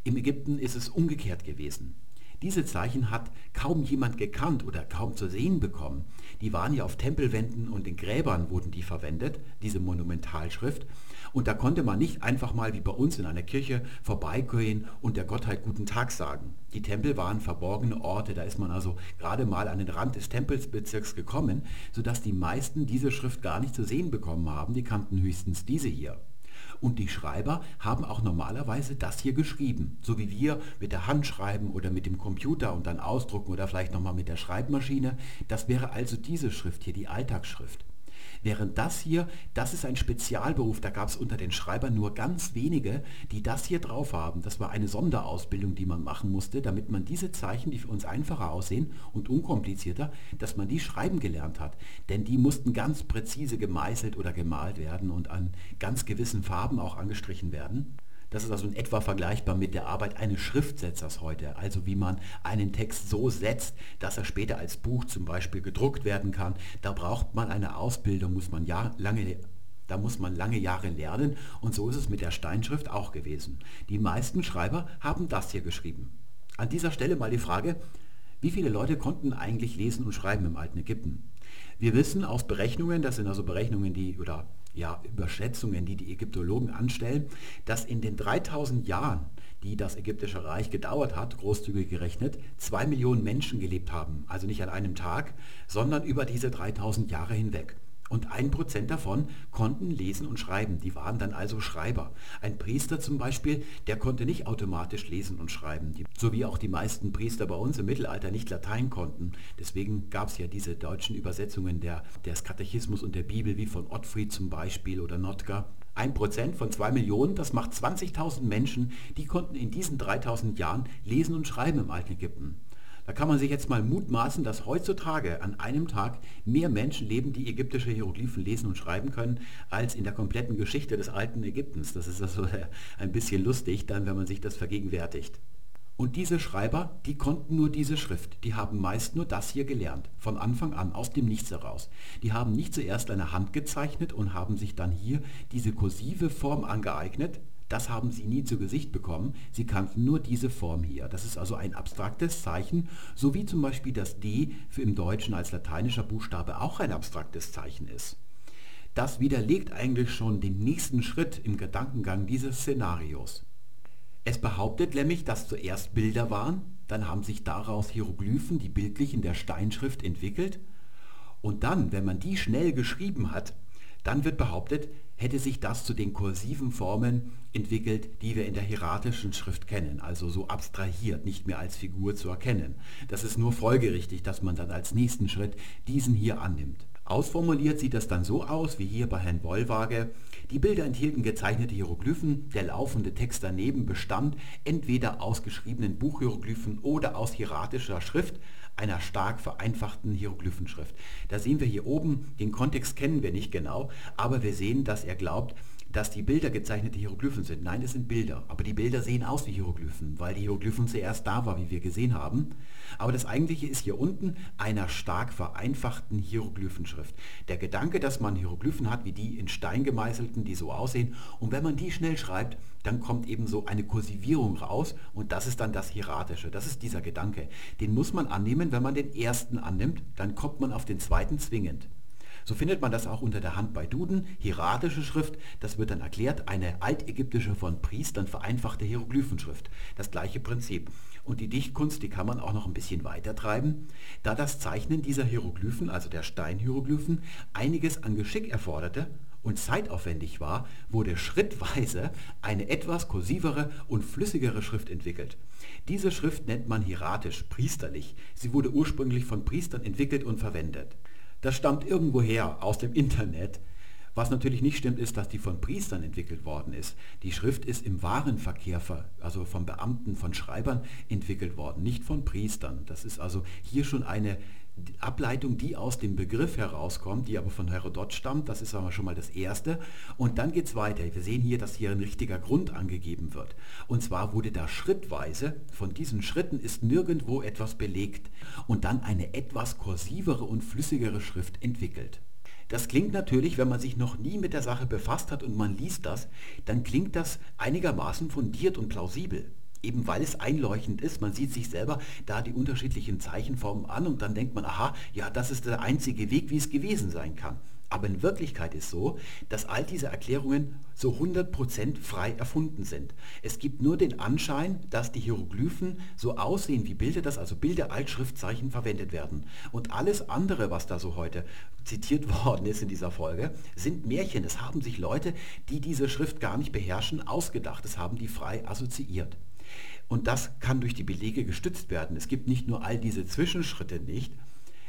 Im Ägypten ist es umgekehrt gewesen. Diese Zeichen hat kaum jemand gekannt oder kaum zu sehen bekommen. Die waren ja auf Tempelwänden und in Gräbern wurden die verwendet, diese Monumentalschrift. Und da konnte man nicht einfach mal wie bei uns in einer Kirche vorbeigehen und der Gottheit guten Tag sagen. Die Tempel waren verborgene Orte, da ist man also gerade mal an den Rand des Tempelsbezirks gekommen, sodass die meisten diese Schrift gar nicht zu sehen bekommen haben, die kannten höchstens diese hier. Und die Schreiber haben auch normalerweise das hier geschrieben, so wie wir mit der Hand schreiben oder mit dem Computer und dann ausdrucken oder vielleicht nochmal mit der Schreibmaschine. Das wäre also diese Schrift hier, die Alltagsschrift. Während das hier, das ist ein Spezialberuf, da gab es unter den Schreibern nur ganz wenige, die das hier drauf haben. Das war eine Sonderausbildung, die man machen musste, damit man diese Zeichen, die für uns einfacher aussehen und unkomplizierter, dass man die schreiben gelernt hat. Denn die mussten ganz präzise gemeißelt oder gemalt werden und an ganz gewissen Farben auch angestrichen werden. Das ist also in etwa vergleichbar mit der Arbeit eines Schriftsetzers heute, also wie man einen Text so setzt, dass er später als Buch zum Beispiel gedruckt werden kann. Da braucht man eine Ausbildung, muss man lange da muss man lange Jahre lernen und so ist es mit der Steinschrift auch gewesen. Die meisten Schreiber haben das hier geschrieben. An dieser Stelle mal die Frage, wie viele Leute konnten eigentlich lesen und schreiben im alten Ägypten? Wir wissen aus Berechnungen, das sind also Berechnungen, die oder ja, Überschätzungen, die die Ägyptologen anstellen, dass in den 3000 Jahren, die das ägyptische Reich gedauert hat, großzügig gerechnet, zwei Millionen Menschen gelebt haben. Also nicht an einem Tag, sondern über diese 3000 Jahre hinweg. Und ein Prozent davon konnten lesen und schreiben. Die waren dann also Schreiber. Ein Priester zum Beispiel, der konnte nicht automatisch lesen und schreiben. Die, so wie auch die meisten Priester bei uns im Mittelalter nicht Latein konnten. Deswegen gab es ja diese deutschen Übersetzungen der, des Katechismus und der Bibel, wie von Ottfried zum Beispiel oder Notker. Ein Prozent von zwei Millionen, das macht 20.000 Menschen, die konnten in diesen 3000 Jahren lesen und schreiben im alten Ägypten. Da kann man sich jetzt mal mutmaßen, dass heutzutage an einem Tag mehr Menschen leben, die ägyptische Hieroglyphen lesen und schreiben können, als in der kompletten Geschichte des alten Ägyptens. Das ist also ein bisschen lustig dann, wenn man sich das vergegenwärtigt. Und diese Schreiber, die konnten nur diese Schrift. Die haben meist nur das hier gelernt, von Anfang an, aus dem Nichts heraus. Die haben nicht zuerst eine Hand gezeichnet und haben sich dann hier diese kursive Form angeeignet, Das haben sie nie zu Gesicht bekommen. Sie kannten nur diese Form hier. Das ist also ein abstraktes Zeichen, so wie zum Beispiel das D für im Deutschen als lateinischer Buchstabe auch ein abstraktes Zeichen ist. Das widerlegt eigentlich schon den nächsten Schritt im Gedankengang dieses Szenarios. Es behauptet nämlich, dass zuerst Bilder waren, dann haben sich daraus Hieroglyphen, die bildlich in der Steinschrift entwickelt und dann, wenn man die schnell geschrieben hat, dann wird behauptet, hätte sich das zu den kursiven Formen entwickelt, die wir in der hieratischen Schrift kennen, also so abstrahiert, nicht mehr als Figur zu erkennen. Das ist nur folgerichtig, dass man dann als nächsten Schritt diesen hier annimmt. Ausformuliert sieht das dann so aus, wie hier bei Herrn Wollwage. Die Bilder enthielten gezeichnete Hieroglyphen, der laufende Text daneben bestand entweder aus geschriebenen Buchhieroglyphen oder aus hieratischer Schrift, einer stark vereinfachten Hieroglyphenschrift. Da sehen wir hier oben, den Kontext kennen wir nicht genau, aber wir sehen, dass er glaubt, dass die Bilder gezeichnete Hieroglyphen sind. Nein, es sind Bilder, aber die Bilder sehen aus wie Hieroglyphen, weil die Hieroglyphen zuerst da war, wie wir gesehen haben. Aber das eigentliche ist hier unten einer stark vereinfachten Hieroglyphenschrift. Der Gedanke, dass man Hieroglyphen hat, wie die in Stein gemeißelten, die so aussehen, und wenn man die schnell schreibt, dann kommt eben so eine Kursivierung raus und das ist dann das Hieratische. Das ist dieser Gedanke. Den muss man annehmen, wenn man den ersten annimmt, dann kommt man auf den zweiten zwingend. So findet man das auch unter der Hand bei Duden, hieratische Schrift, das wird dann erklärt, eine altägyptische von Priestern vereinfachte Hieroglyphenschrift. Das gleiche Prinzip. Und die Dichtkunst, die kann man auch noch ein bisschen weiter treiben, da das Zeichnen dieser Hieroglyphen, also der Steinhieroglyphen, einiges an Geschick erforderte und zeitaufwendig war, wurde schrittweise eine etwas kursivere und flüssigere Schrift entwickelt. Diese Schrift nennt man hieratisch, priesterlich. Sie wurde ursprünglich von Priestern entwickelt und verwendet. Das stammt irgendwoher aus dem Internet. Was natürlich nicht stimmt, ist, dass die von Priestern entwickelt worden ist. Die Schrift ist im Warenverkehr, also von Beamten, von Schreibern entwickelt worden, nicht von Priestern. Das ist also hier schon eine Ableitung, die aus dem Begriff herauskommt, die aber von Herodot stammt, das ist aber schon mal das Erste. Und dann geht es weiter. Wir sehen hier, dass hier ein richtiger Grund angegeben wird. Und zwar wurde da schrittweise, von diesen Schritten ist nirgendwo etwas belegt und dann eine etwas kursivere und flüssigere Schrift entwickelt. Das klingt natürlich, wenn man sich noch nie mit der Sache befasst hat und man liest das, dann klingt das einigermaßen fundiert und plausibel eben weil es einleuchtend ist. Man sieht sich selber da die unterschiedlichen Zeichenformen an und dann denkt man, aha, ja, das ist der einzige Weg, wie es gewesen sein kann. Aber in Wirklichkeit ist so, dass all diese Erklärungen so 100% frei erfunden sind. Es gibt nur den Anschein, dass die Hieroglyphen so aussehen wie Bilder, dass also Bilder als Schriftzeichen verwendet werden. Und alles andere, was da so heute zitiert [LAUGHS] worden ist in dieser Folge, sind Märchen. Es haben sich Leute, die diese Schrift gar nicht beherrschen, ausgedacht. Es haben die frei assoziiert. Und das kann durch die Belege gestützt werden. Es gibt nicht nur all diese Zwischenschritte nicht,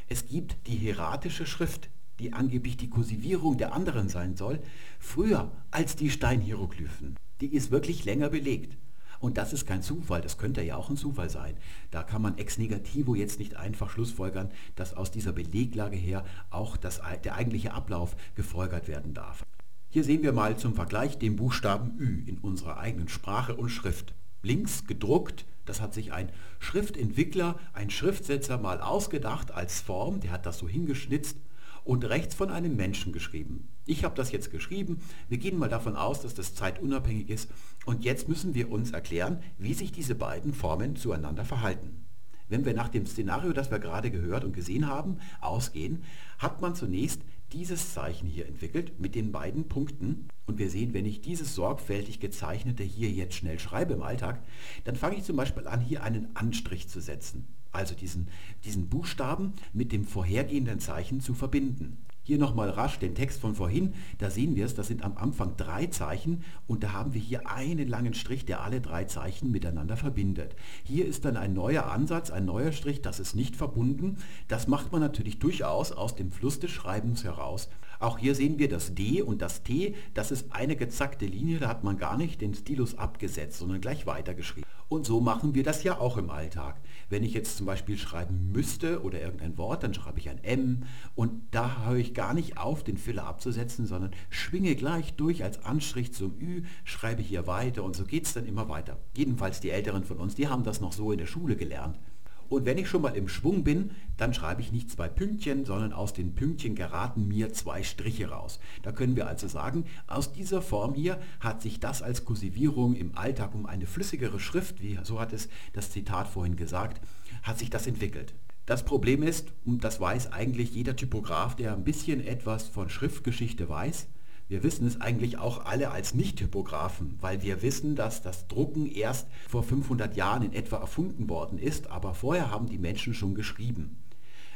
es gibt die hieratische Schrift, die angeblich die Kursivierung der anderen sein soll, früher als die Steinhieroglyphen. Die ist wirklich länger belegt. Und das ist kein Zufall, das könnte ja auch ein Zufall sein. Da kann man ex negativo jetzt nicht einfach schlussfolgern, dass aus dieser Beleglage her auch das, der eigentliche Ablauf gefolgert werden darf. Hier sehen wir mal zum Vergleich den Buchstaben Ü in unserer eigenen Sprache und Schrift links gedruckt. Das hat sich ein Schriftentwickler, ein Schriftsetzer mal ausgedacht als Form. Der hat das so hingeschnitzt und rechts von einem Menschen geschrieben. Ich habe das jetzt geschrieben. Wir gehen mal davon aus, dass das zeitunabhängig ist. Und jetzt müssen wir uns erklären, wie sich diese beiden Formen zueinander verhalten. Wenn wir nach dem Szenario, das wir gerade gehört und gesehen haben, ausgehen, hat man zunächst dieses Zeichen hier entwickelt mit den beiden Punkten. Und wir sehen, wenn ich dieses sorgfältig gezeichnete hier jetzt schnell schreibe im Alltag, dann fange ich zum Beispiel an, hier einen Anstrich zu setzen. Also diesen, diesen Buchstaben mit dem vorhergehenden Zeichen zu verbinden. Hier nochmal rasch den Text von vorhin, da sehen wir es, das sind am Anfang drei Zeichen und da haben wir hier einen langen Strich, der alle drei Zeichen miteinander verbindet. Hier ist dann ein neuer Ansatz, ein neuer Strich, das ist nicht verbunden. Das macht man natürlich durchaus aus dem Fluss des Schreibens heraus. Auch hier sehen wir das D und das T, das ist eine gezackte Linie, da hat man gar nicht den Stilus abgesetzt, sondern gleich weitergeschrieben. Und so machen wir das ja auch im Alltag. Wenn ich jetzt zum Beispiel schreiben müsste oder irgendein Wort, dann schreibe ich ein M und da höre ich gar nicht auf, den Filler abzusetzen, sondern schwinge gleich durch als Anstrich zum Ü, schreibe hier weiter und so geht es dann immer weiter. Jedenfalls die Älteren von uns, die haben das noch so in der Schule gelernt. Und wenn ich schon mal im Schwung bin, dann schreibe ich nicht zwei Pünktchen, sondern aus den Pünktchen geraten mir zwei Striche raus. Da können wir also sagen, aus dieser Form hier hat sich das als Kursivierung im Alltag um eine flüssigere Schrift, wie so hat es das Zitat vorhin gesagt, hat sich das entwickelt. Das Problem ist, und das weiß eigentlich jeder Typograf, der ein bisschen etwas von Schriftgeschichte weiß, wir wissen es eigentlich auch alle als Nicht-Typografen, weil wir wissen, dass das Drucken erst vor 500 Jahren in etwa erfunden worden ist, aber vorher haben die Menschen schon geschrieben.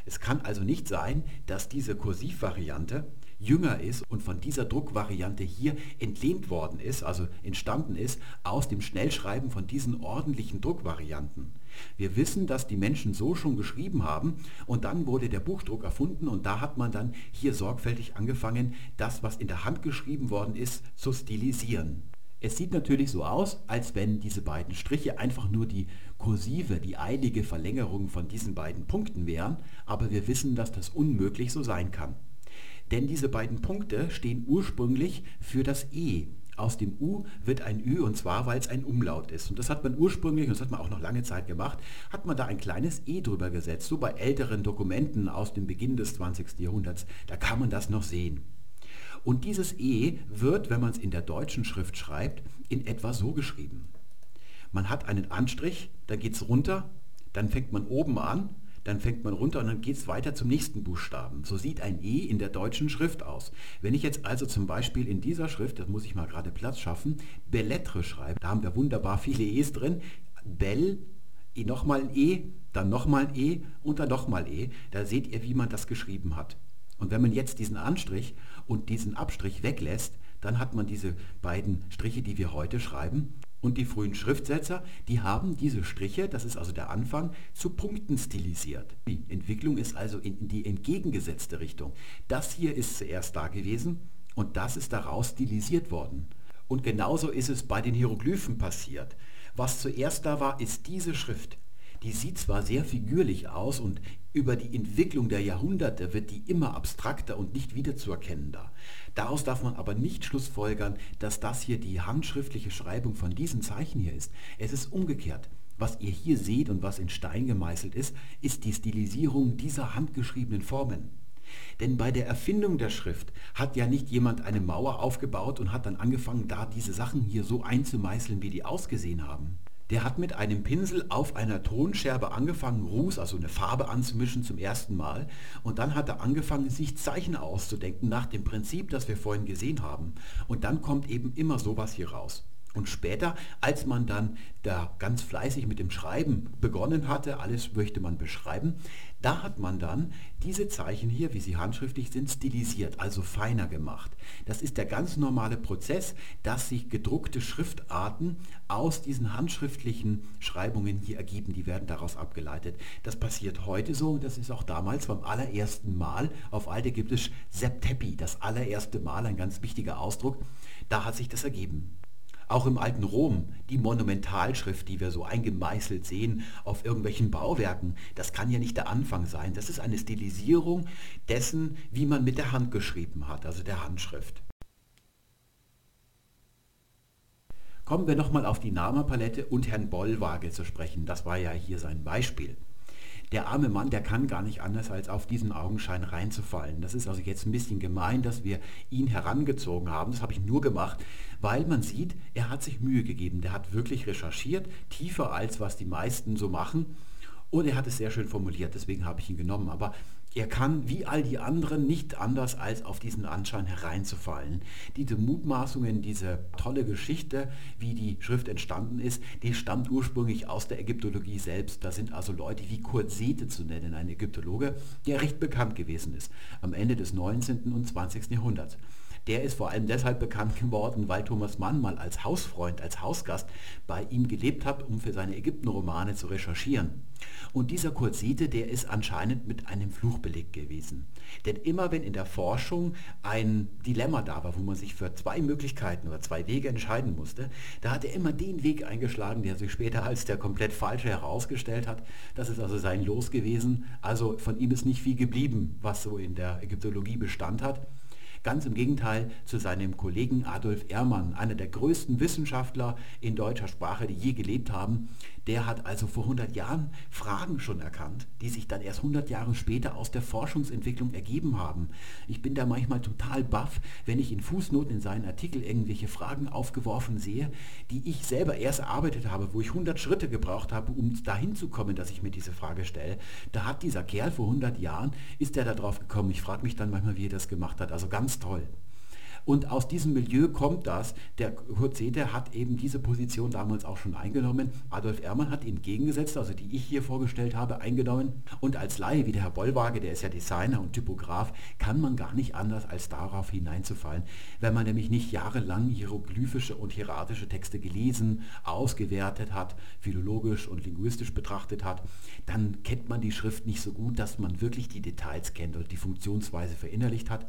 Es kann also nicht sein, dass diese Kursivvariante jünger ist und von dieser Druckvariante hier entlehnt worden ist, also entstanden ist, aus dem Schnellschreiben von diesen ordentlichen Druckvarianten. Wir wissen, dass die Menschen so schon geschrieben haben und dann wurde der Buchdruck erfunden und da hat man dann hier sorgfältig angefangen, das, was in der Hand geschrieben worden ist, zu stilisieren. Es sieht natürlich so aus, als wenn diese beiden Striche einfach nur die kursive, die eilige Verlängerung von diesen beiden Punkten wären, aber wir wissen, dass das unmöglich so sein kann. Denn diese beiden Punkte stehen ursprünglich für das E aus dem U wird ein Ü und zwar, weil es ein Umlaut ist. Und das hat man ursprünglich, und das hat man auch noch lange Zeit gemacht, hat man da ein kleines E drüber gesetzt. So bei älteren Dokumenten aus dem Beginn des 20. Jahrhunderts, da kann man das noch sehen. Und dieses E wird, wenn man es in der deutschen Schrift schreibt, in etwa so geschrieben. Man hat einen Anstrich, da geht es runter, dann fängt man oben an dann fängt man runter und dann geht es weiter zum nächsten Buchstaben. So sieht ein E in der deutschen Schrift aus. Wenn ich jetzt also zum Beispiel in dieser Schrift, das muss ich mal gerade Platz schaffen, Bellettre schreibe, da haben wir wunderbar viele E's drin, Bell, nochmal ein E, dann nochmal ein E und dann nochmal E, da seht ihr, wie man das geschrieben hat. Und wenn man jetzt diesen Anstrich und diesen Abstrich weglässt, dann hat man diese beiden Striche, die wir heute schreiben. Und die frühen Schriftsetzer, die haben diese Striche, das ist also der Anfang, zu Punkten stilisiert. Die Entwicklung ist also in die entgegengesetzte Richtung. Das hier ist zuerst da gewesen und das ist daraus stilisiert worden. Und genauso ist es bei den Hieroglyphen passiert. Was zuerst da war, ist diese Schrift. Die sieht zwar sehr figürlich aus und über die Entwicklung der Jahrhunderte wird die immer abstrakter und nicht wiederzuerkennender. Daraus darf man aber nicht schlussfolgern, dass das hier die handschriftliche Schreibung von diesen Zeichen hier ist. Es ist umgekehrt. Was ihr hier seht und was in Stein gemeißelt ist, ist die Stilisierung dieser handgeschriebenen Formen. Denn bei der Erfindung der Schrift hat ja nicht jemand eine Mauer aufgebaut und hat dann angefangen, da diese Sachen hier so einzumeißeln, wie die ausgesehen haben. Der hat mit einem Pinsel auf einer Tonscherbe angefangen, Ruß, also eine Farbe anzumischen zum ersten Mal. Und dann hat er angefangen, sich Zeichen auszudenken nach dem Prinzip, das wir vorhin gesehen haben. Und dann kommt eben immer sowas hier raus. Und später, als man dann da ganz fleißig mit dem Schreiben begonnen hatte, alles möchte man beschreiben, da hat man dann diese Zeichen hier, wie sie handschriftlich sind, stilisiert, also feiner gemacht. Das ist der ganz normale Prozess, dass sich gedruckte Schriftarten aus diesen handschriftlichen Schreibungen hier ergeben. Die werden daraus abgeleitet. Das passiert heute so und das ist auch damals beim allerersten Mal auf altägyptisch Septepi, das allererste Mal, ein ganz wichtiger Ausdruck. Da hat sich das ergeben. Auch im alten Rom, die Monumentalschrift, die wir so eingemeißelt sehen auf irgendwelchen Bauwerken, das kann ja nicht der Anfang sein. Das ist eine Stilisierung dessen, wie man mit der Hand geschrieben hat, also der Handschrift. Kommen wir nochmal auf die Namapalette und Herrn Bollwage zu sprechen. Das war ja hier sein Beispiel der arme Mann, der kann gar nicht anders, als auf diesen Augenschein reinzufallen. Das ist also jetzt ein bisschen gemein, dass wir ihn herangezogen haben. Das habe ich nur gemacht, weil man sieht, er hat sich Mühe gegeben. Der hat wirklich recherchiert, tiefer als was die meisten so machen. Und er hat es sehr schön formuliert, deswegen habe ich ihn genommen. Aber er kann wie all die anderen nicht anders als auf diesen Anschein hereinzufallen. Diese Mutmaßungen, diese tolle Geschichte, wie die Schrift entstanden ist, die stammt ursprünglich aus der Ägyptologie selbst. Da sind also Leute wie Kurt Sete zu nennen, ein Ägyptologe, der recht bekannt gewesen ist am Ende des 19. und 20. Jahrhunderts. Der ist vor allem deshalb bekannt geworden, weil Thomas Mann mal als Hausfreund, als Hausgast bei ihm gelebt hat, um für seine Ägyptenromane zu recherchieren. Und dieser Kurzite, der ist anscheinend mit einem Fluch belegt gewesen. Denn immer wenn in der Forschung ein Dilemma da war, wo man sich für zwei Möglichkeiten oder zwei Wege entscheiden musste, da hat er immer den Weg eingeschlagen, der sich später als der komplett falsche herausgestellt hat. Das ist also sein Los gewesen. Also von ihm ist nicht viel geblieben, was so in der Ägyptologie Bestand hat. Ganz im Gegenteil zu seinem Kollegen Adolf Ehrmann, einer der größten Wissenschaftler in deutscher Sprache, die je gelebt haben. Der hat also vor 100 Jahren Fragen schon erkannt, die sich dann erst 100 Jahre später aus der Forschungsentwicklung ergeben haben. Ich bin da manchmal total baff, wenn ich in Fußnoten in seinen Artikel irgendwelche Fragen aufgeworfen sehe, die ich selber erst erarbeitet habe, wo ich 100 Schritte gebraucht habe, um dahin zu kommen, dass ich mir diese Frage stelle. Da hat dieser Kerl vor 100 Jahren, ist er da drauf gekommen. Ich frage mich dann manchmal, wie er das gemacht hat. Also ganz toll. Und aus diesem Milieu kommt das. Der Kurt Seder hat eben diese Position damals auch schon eingenommen. Adolf Ehrmann hat ihn entgegengesetzt, also die ich hier vorgestellt habe, eingenommen. Und als Laie, wie der Herr Bollwage, der ist ja Designer und Typograf, kann man gar nicht anders, als darauf hineinzufallen. Wenn man nämlich nicht jahrelang hieroglyphische und hieratische Texte gelesen, ausgewertet hat, philologisch und linguistisch betrachtet hat, dann kennt man die Schrift nicht so gut, dass man wirklich die Details kennt und die Funktionsweise verinnerlicht hat.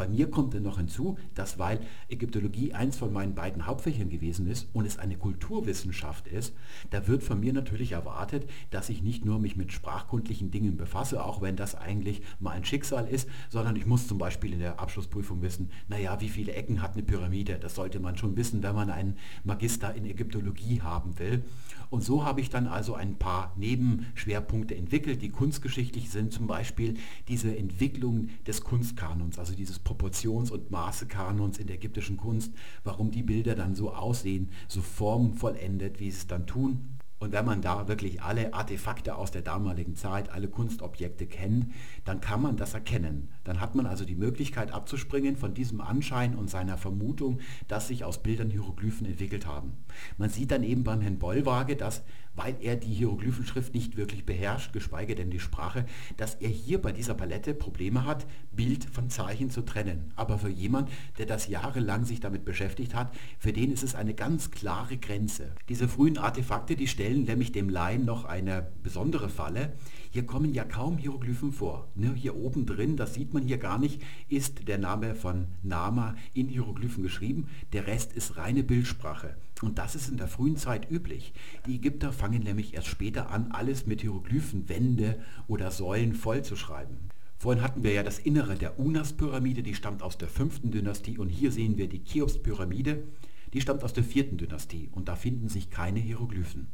Bei mir kommt dann noch hinzu, dass weil Ägyptologie eins von meinen beiden Hauptfächern gewesen ist und es eine Kulturwissenschaft ist, da wird von mir natürlich erwartet, dass ich nicht nur mich mit sprachkundlichen Dingen befasse, auch wenn das eigentlich mal ein Schicksal ist, sondern ich muss zum Beispiel in der Abschlussprüfung wissen, naja, wie viele Ecken hat eine Pyramide? Das sollte man schon wissen, wenn man einen Magister in Ägyptologie haben will. Und so habe ich dann also ein paar Nebenschwerpunkte entwickelt, die kunstgeschichtlich sind, zum Beispiel diese Entwicklung des Kunstkanons, also dieses Proportions- und Maßekanons in der ägyptischen Kunst, warum die Bilder dann so aussehen, so formvollendet, wie sie es dann tun. Und wenn man da wirklich alle Artefakte aus der damaligen Zeit, alle Kunstobjekte kennt, dann kann man das erkennen. Dann hat man also die Möglichkeit abzuspringen von diesem Anschein und seiner Vermutung, dass sich aus Bildern Hieroglyphen entwickelt haben. Man sieht dann eben beim Herrn Bollwage, dass, weil er die Hieroglyphenschrift nicht wirklich beherrscht, geschweige denn die Sprache, dass er hier bei dieser Palette Probleme hat, Bild von Zeichen zu trennen. Aber für jemand, der das jahrelang sich damit beschäftigt hat, für den ist es eine ganz klare Grenze. Diese frühen Artefakte, die stellen nämlich dem Laien noch eine besondere Falle. Hier kommen ja kaum Hieroglyphen vor. Ne, hier oben drin, das sieht man hier gar nicht, ist der Name von Nama in Hieroglyphen geschrieben. Der Rest ist reine Bildsprache. Und das ist in der frühen Zeit üblich. Die Ägypter fangen nämlich erst später an, alles mit Hieroglyphen, Wände oder Säulen vollzuschreiben. Vorhin hatten wir ja das Innere der Unas-Pyramide, die stammt aus der fünften Dynastie und hier sehen wir die Cheops-Pyramide, die stammt aus der vierten Dynastie und da finden sich keine Hieroglyphen.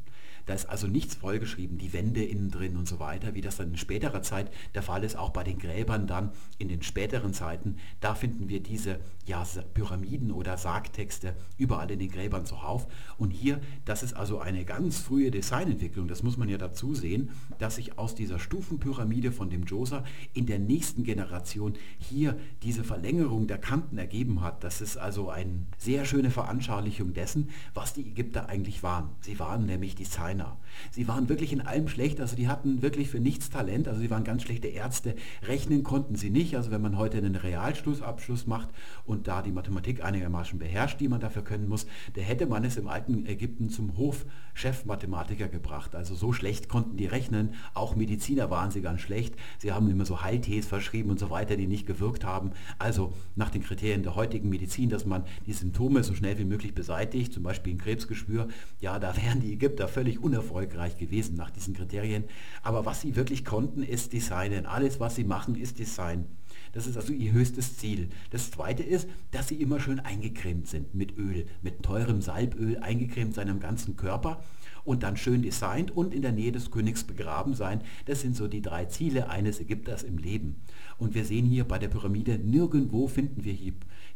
Da ist also nichts vollgeschrieben, die Wände innen drin und so weiter, wie das dann in späterer Zeit der Fall ist, auch bei den Gräbern dann in den späteren Zeiten. Da finden wir diese ja, Pyramiden oder Sargtexte überall in den Gräbern zuhauf. Und hier, das ist also eine ganz frühe Designentwicklung, das muss man ja dazu sehen, dass sich aus dieser Stufenpyramide von dem Djoser in der nächsten Generation hier diese Verlängerung der Kanten ergeben hat. Das ist also eine sehr schöne Veranschaulichung dessen, was die Ägypter eigentlich waren. Sie waren nämlich Designer China. Sie waren wirklich in allem schlecht, also die hatten wirklich für nichts Talent, also sie waren ganz schlechte Ärzte, rechnen konnten sie nicht, also wenn man heute einen Realschlussabschluss macht und da die Mathematik einigermaßen beherrscht, die man dafür können muss, da hätte man es im alten Ägypten zum Hofchefmathematiker gebracht. Also so schlecht konnten die rechnen, auch Mediziner waren sie ganz schlecht, sie haben immer so Heiltees verschrieben und so weiter, die nicht gewirkt haben. Also nach den Kriterien der heutigen Medizin, dass man die Symptome so schnell wie möglich beseitigt, zum Beispiel ein Krebsgeschwür, ja, da [LAUGHS] wären die Ägypter völlig unerfolgreich gewesen nach diesen Kriterien. Aber was sie wirklich konnten, ist Designen. Alles, was sie machen, ist Design. Das ist also ihr höchstes Ziel. Das zweite ist, dass sie immer schön eingecremt sind mit Öl, mit teurem Salböl eingecremt seinem ganzen Körper und dann schön designt und in der Nähe des Königs begraben sein. Das sind so die drei Ziele eines Ägypters im Leben. Und wir sehen hier bei der Pyramide, nirgendwo finden wir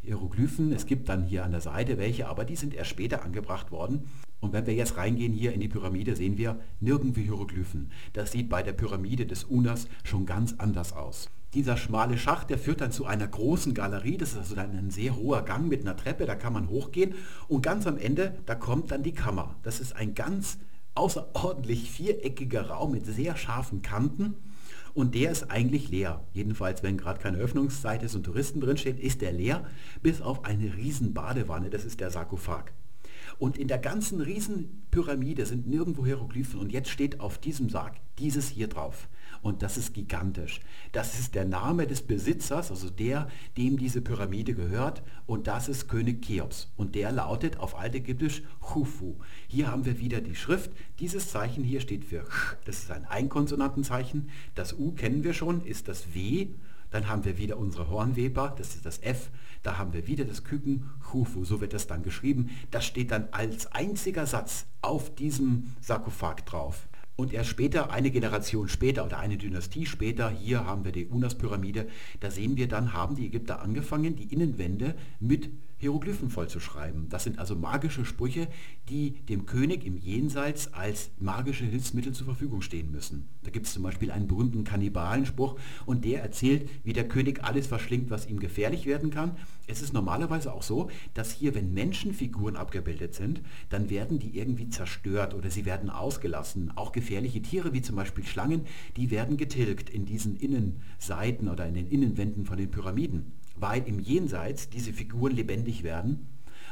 Hieroglyphen. Es gibt dann hier an der Seite welche, aber die sind erst später angebracht worden. Und wenn wir jetzt reingehen hier in die Pyramide, sehen wir nirgendwo Hieroglyphen. Das sieht bei der Pyramide des Unas schon ganz anders aus. Dieser schmale Schacht, der führt dann zu einer großen Galerie. Das ist also dann ein sehr hoher Gang mit einer Treppe, da kann man hochgehen. Und ganz am Ende, da kommt dann die Kammer. Das ist ein ganz außerordentlich viereckiger Raum mit sehr scharfen Kanten. Und der ist eigentlich leer. Jedenfalls, wenn gerade keine Öffnungszeit ist und Touristen drinstehen, ist der leer, bis auf eine riesen Badewanne. Das ist der Sarkophag. Und in der ganzen Riesenpyramide sind nirgendwo Hieroglyphen. Und jetzt steht auf diesem Sarg dieses hier drauf. Und das ist gigantisch. Das ist der Name des Besitzers, also der, dem diese Pyramide gehört. Und das ist König Cheops. Und der lautet auf altägyptisch Khufu. Hier haben wir wieder die Schrift. Dieses Zeichen hier steht für Ch. Das ist ein Einkonsonantenzeichen. Das U kennen wir schon, ist das W Dann haben wir wieder unsere Hornweber, das ist das F. Da haben wir wieder das Küken, Chufu, so wird das dann geschrieben. Das steht dann als einziger Satz auf diesem Sarkophag drauf. Und erst später, eine Generation später oder eine Dynastie später, hier haben wir die Unas-Pyramide, da sehen wir dann, haben die Ägypter angefangen, die Innenwände mit Hieroglyphen vollzuschreiben. Das sind also magische Sprüche, die dem König im Jenseits als magische Hilfsmittel zur Verfügung stehen müssen. Da gibt es zum Beispiel einen berühmten Kannibalenspruch und der erzählt, wie der König alles verschlingt, was ihm gefährlich werden kann. Es ist normalerweise auch so, dass hier, wenn Menschenfiguren abgebildet sind, dann werden die irgendwie zerstört oder sie werden ausgelassen. Auch gefährliche Tiere wie zum Beispiel Schlangen, die werden getilgt in diesen Innenseiten oder in den Innenwänden von den Pyramiden weil im Jenseits diese Figuren lebendig werden.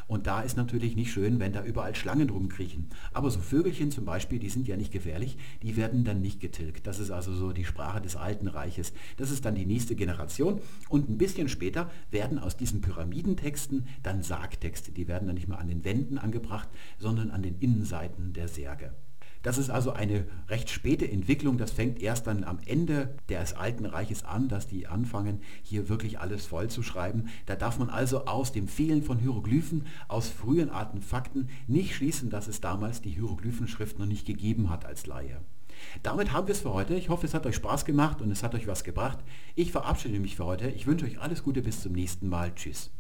Und da ist natürlich nicht schön, wenn da überall Schlangen rumkriechen. Aber so Vögelchen zum Beispiel, die sind ja nicht gefährlich, die werden dann nicht getilgt. Das ist also so die Sprache des Alten Reiches. Das ist dann die nächste Generation. Und ein bisschen später werden aus diesen Pyramidentexten dann Sargtexte. Die werden dann nicht mehr an den Wänden angebracht, sondern an den Innenseiten der Särge. Das ist also eine recht späte Entwicklung. Das fängt erst dann am Ende des Alten Reiches an, dass die anfangen, hier wirklich alles voll zu schreiben. Da darf man also aus dem Fehlen von Hieroglyphen, aus frühen Artenfakten nicht schließen, dass es damals die Hieroglyphenschrift noch nicht gegeben hat als Laie. Damit haben wir es für heute. Ich hoffe, es hat euch Spaß gemacht und es hat euch was gebracht. Ich verabschiede mich für heute. Ich wünsche euch alles Gute bis zum nächsten Mal. Tschüss.